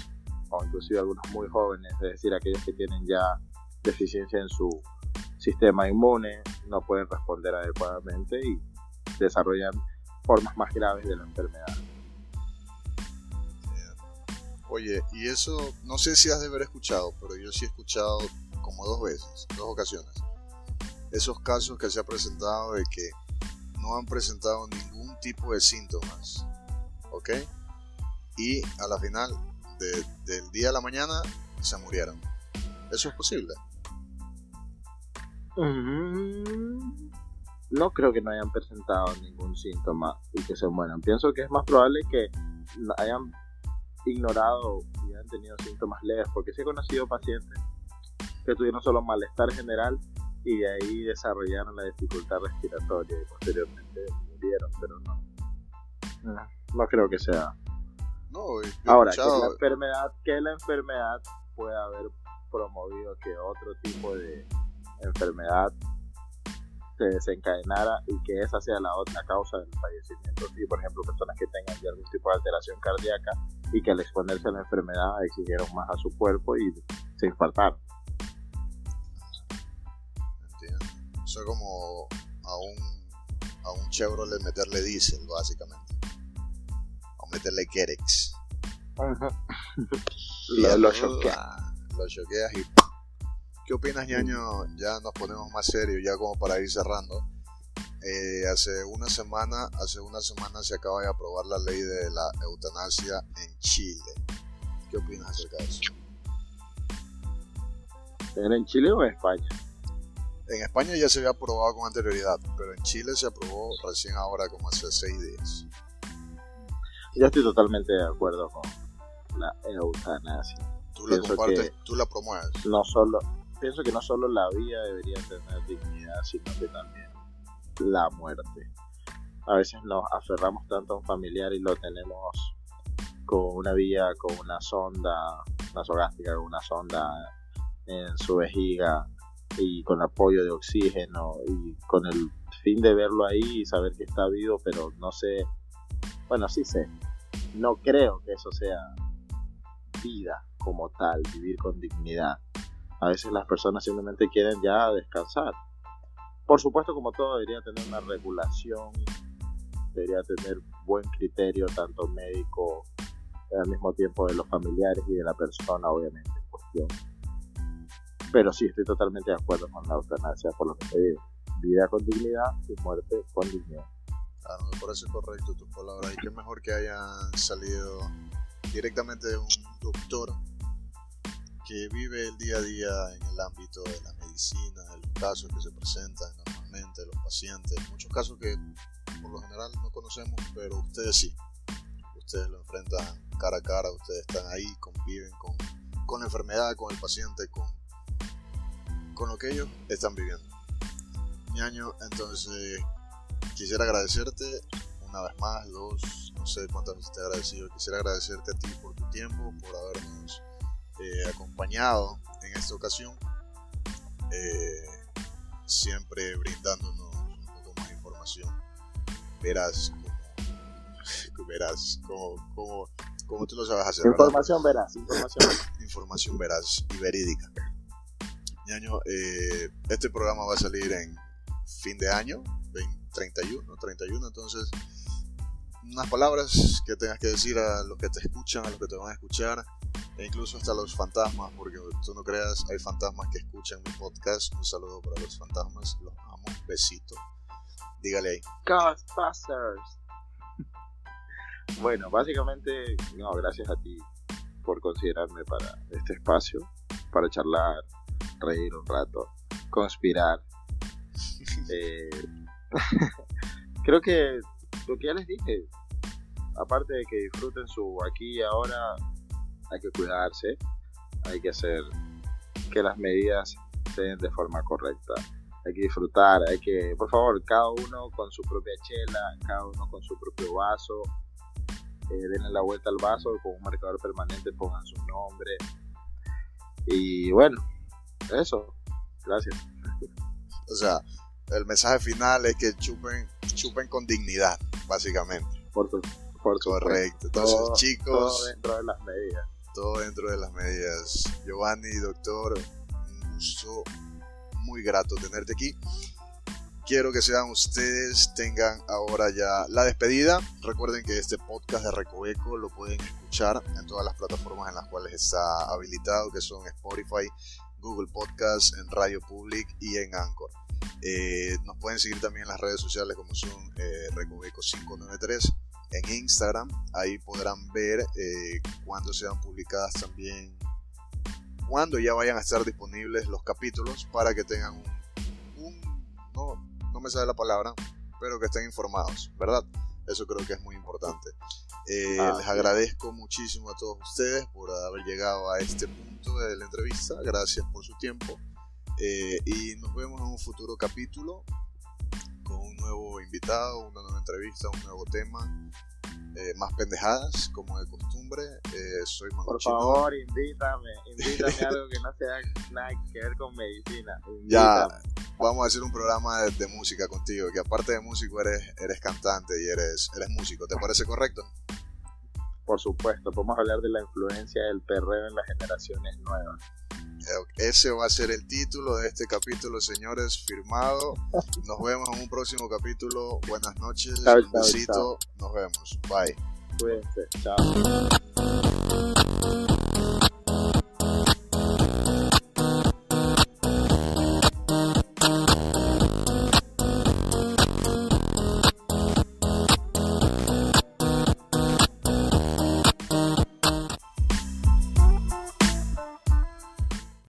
o inclusive algunos muy jóvenes, es decir, aquellos que tienen ya deficiencia en su sistema inmune, no pueden responder adecuadamente y desarrollan formas más graves de la enfermedad. Oye, y eso, no sé si has de haber escuchado, pero yo sí he escuchado como dos veces, dos ocasiones. Esos casos que se ha presentado de que no han presentado ningún tipo de síntomas, ¿ok? Y a la final de- del día a la mañana se murieron. ¿Eso es posible? Mm, No creo que no hayan presentado ningún síntoma y que se mueran. Pienso que es más probable que hayan ignorado y hayan tenido síntomas leves, porque sí he conocido pacientes que tuvieron solo malestar general y de ahí desarrollaron la dificultad respiratoria y posteriormente murieron, pero no. No, no creo que sea. No, Ahora, que la enfermedad, que la enfermedad puede haber promovido que otro tipo de enfermedad se desencadenara y que esa sea la otra causa del fallecimiento. Y, por ejemplo, personas que tengan ya algún tipo de alteración cardíaca y que al exponerse a la enfermedad exigieron más a su cuerpo y se infartaron. Entiendo. O sea, como a un, a un Chevrolet meterle diésel, básicamente. O meterle Kerex. Lo, lo choquea. Lo choqueas y... ¿Qué opinas, ñaño? Ya nos ponemos más serios, ya como para ir cerrando. Eh, hace una semana, hace una semana se acaba de aprobar la ley de la eutanasia en Chile. ¿Qué opinas acerca de eso? ¿Era en Chile o en España? En España ya se había aprobado con anterioridad, pero en Chile se aprobó recién ahora, como hace seis días. Yo estoy totalmente de acuerdo con la eutanasia. Tú la compartes, que- tú la promueves. no solo pienso que no solo la vida debería tener dignidad sino que también la muerte. A veces nos aferramos tanto a un familiar y lo tenemos con una vía con una sonda nasogástrica con una sonda en su vejiga y con apoyo de oxígeno y con el fin de verlo ahí y saber que está vivo pero no sé. Bueno sí sé. No creo que eso sea vida como tal vivir con dignidad a veces las personas simplemente quieren ya descansar. Por supuesto, como todo, debería tener una regulación, debería tener buen criterio, tanto médico, al mismo tiempo de los familiares y de la persona, obviamente, en cuestión. Pero sí, estoy totalmente de acuerdo con la eutanasia, por lo que te digo. Vida con dignidad y muerte con dignidad. Ah, me parece correcto tus palabras. Y qué mejor que hayan salido directamente de un doctor que vive el día a día en el ámbito de la medicina, de los casos que se presentan normalmente, de los pacientes, muchos casos que por lo general no conocemos, pero ustedes sí. Ustedes lo enfrentan cara a cara, ustedes están ahí, conviven con, con la enfermedad, con el paciente, con, con lo que ellos están viviendo. año, entonces quisiera agradecerte una vez más, dos, no sé cuántas veces te he agradecido. Quisiera agradecerte a ti por tu tiempo, por habernos eh, acompañado en esta ocasión, eh, siempre brindándonos un poco más de información. Verás como, verás como, como, tú lo sabes hacer. Información verás, información. información veraz y verídica. Ñaño, eh, este programa va a salir en fin de año, 31, 31, entonces unas palabras que tengas que decir a los que te escuchan, a los que te van a escuchar, e incluso hasta los fantasmas, porque tú no creas, hay fantasmas que escuchan mi podcast. Un saludo para los fantasmas, los amo, besito. Dígale ahí. Ghostbusters. Bueno, básicamente, no, gracias a ti por considerarme para este espacio, para charlar, reír un rato, conspirar. Eh, creo que lo que ya les dije, aparte de que disfruten su aquí y ahora, hay que cuidarse, hay que hacer que las medidas estén de forma correcta. Hay que disfrutar, hay que, por favor, cada uno con su propia chela, cada uno con su propio vaso, eh, denle la vuelta al vaso con un marcador permanente, pongan su nombre. Y bueno, eso, gracias. O sea, el mensaje final es que chupen, chupen con dignidad, básicamente. Por, por Correcto. Entonces, chicos. Todo dentro de las medidas. Todo dentro de las medidas. Giovanni, doctor, un gusto muy grato tenerte aquí. Quiero que sean ustedes, tengan ahora ya la despedida. Recuerden que este podcast de Recoveco lo pueden escuchar en todas las plataformas en las cuales está habilitado, que son Spotify, Google Podcast, en Radio Public y en Anchor. Eh, nos pueden seguir también en las redes sociales como son eh, Recoveco 593 en Instagram. Ahí podrán ver eh, cuando sean publicadas también, cuando ya vayan a estar disponibles los capítulos para que tengan un, no, no me sale la palabra, pero que estén informados, ¿verdad? Eso creo que es muy importante. Eh, ah, les agradezco muchísimo a todos ustedes por haber llegado a este punto de la entrevista. Gracias por su tiempo. Eh, y nos vemos en un futuro capítulo con un nuevo invitado, una nueva entrevista, un nuevo tema, eh, más pendejadas como de costumbre. Eh, soy Por favor, invítame, invítame a algo que no sea nada que ver con medicina. Ya, vamos a hacer un programa de, música contigo, que aparte de músico eres, eres cantante y eres, eres músico, ¿te parece correcto? Por supuesto, podemos hablar de la influencia del perreo en las generaciones nuevas. Ese va a ser el título de este capítulo, señores, firmado. Nos vemos en un próximo capítulo. Buenas noches, un besito. Nos vemos. Bye. Cuídense. Chao.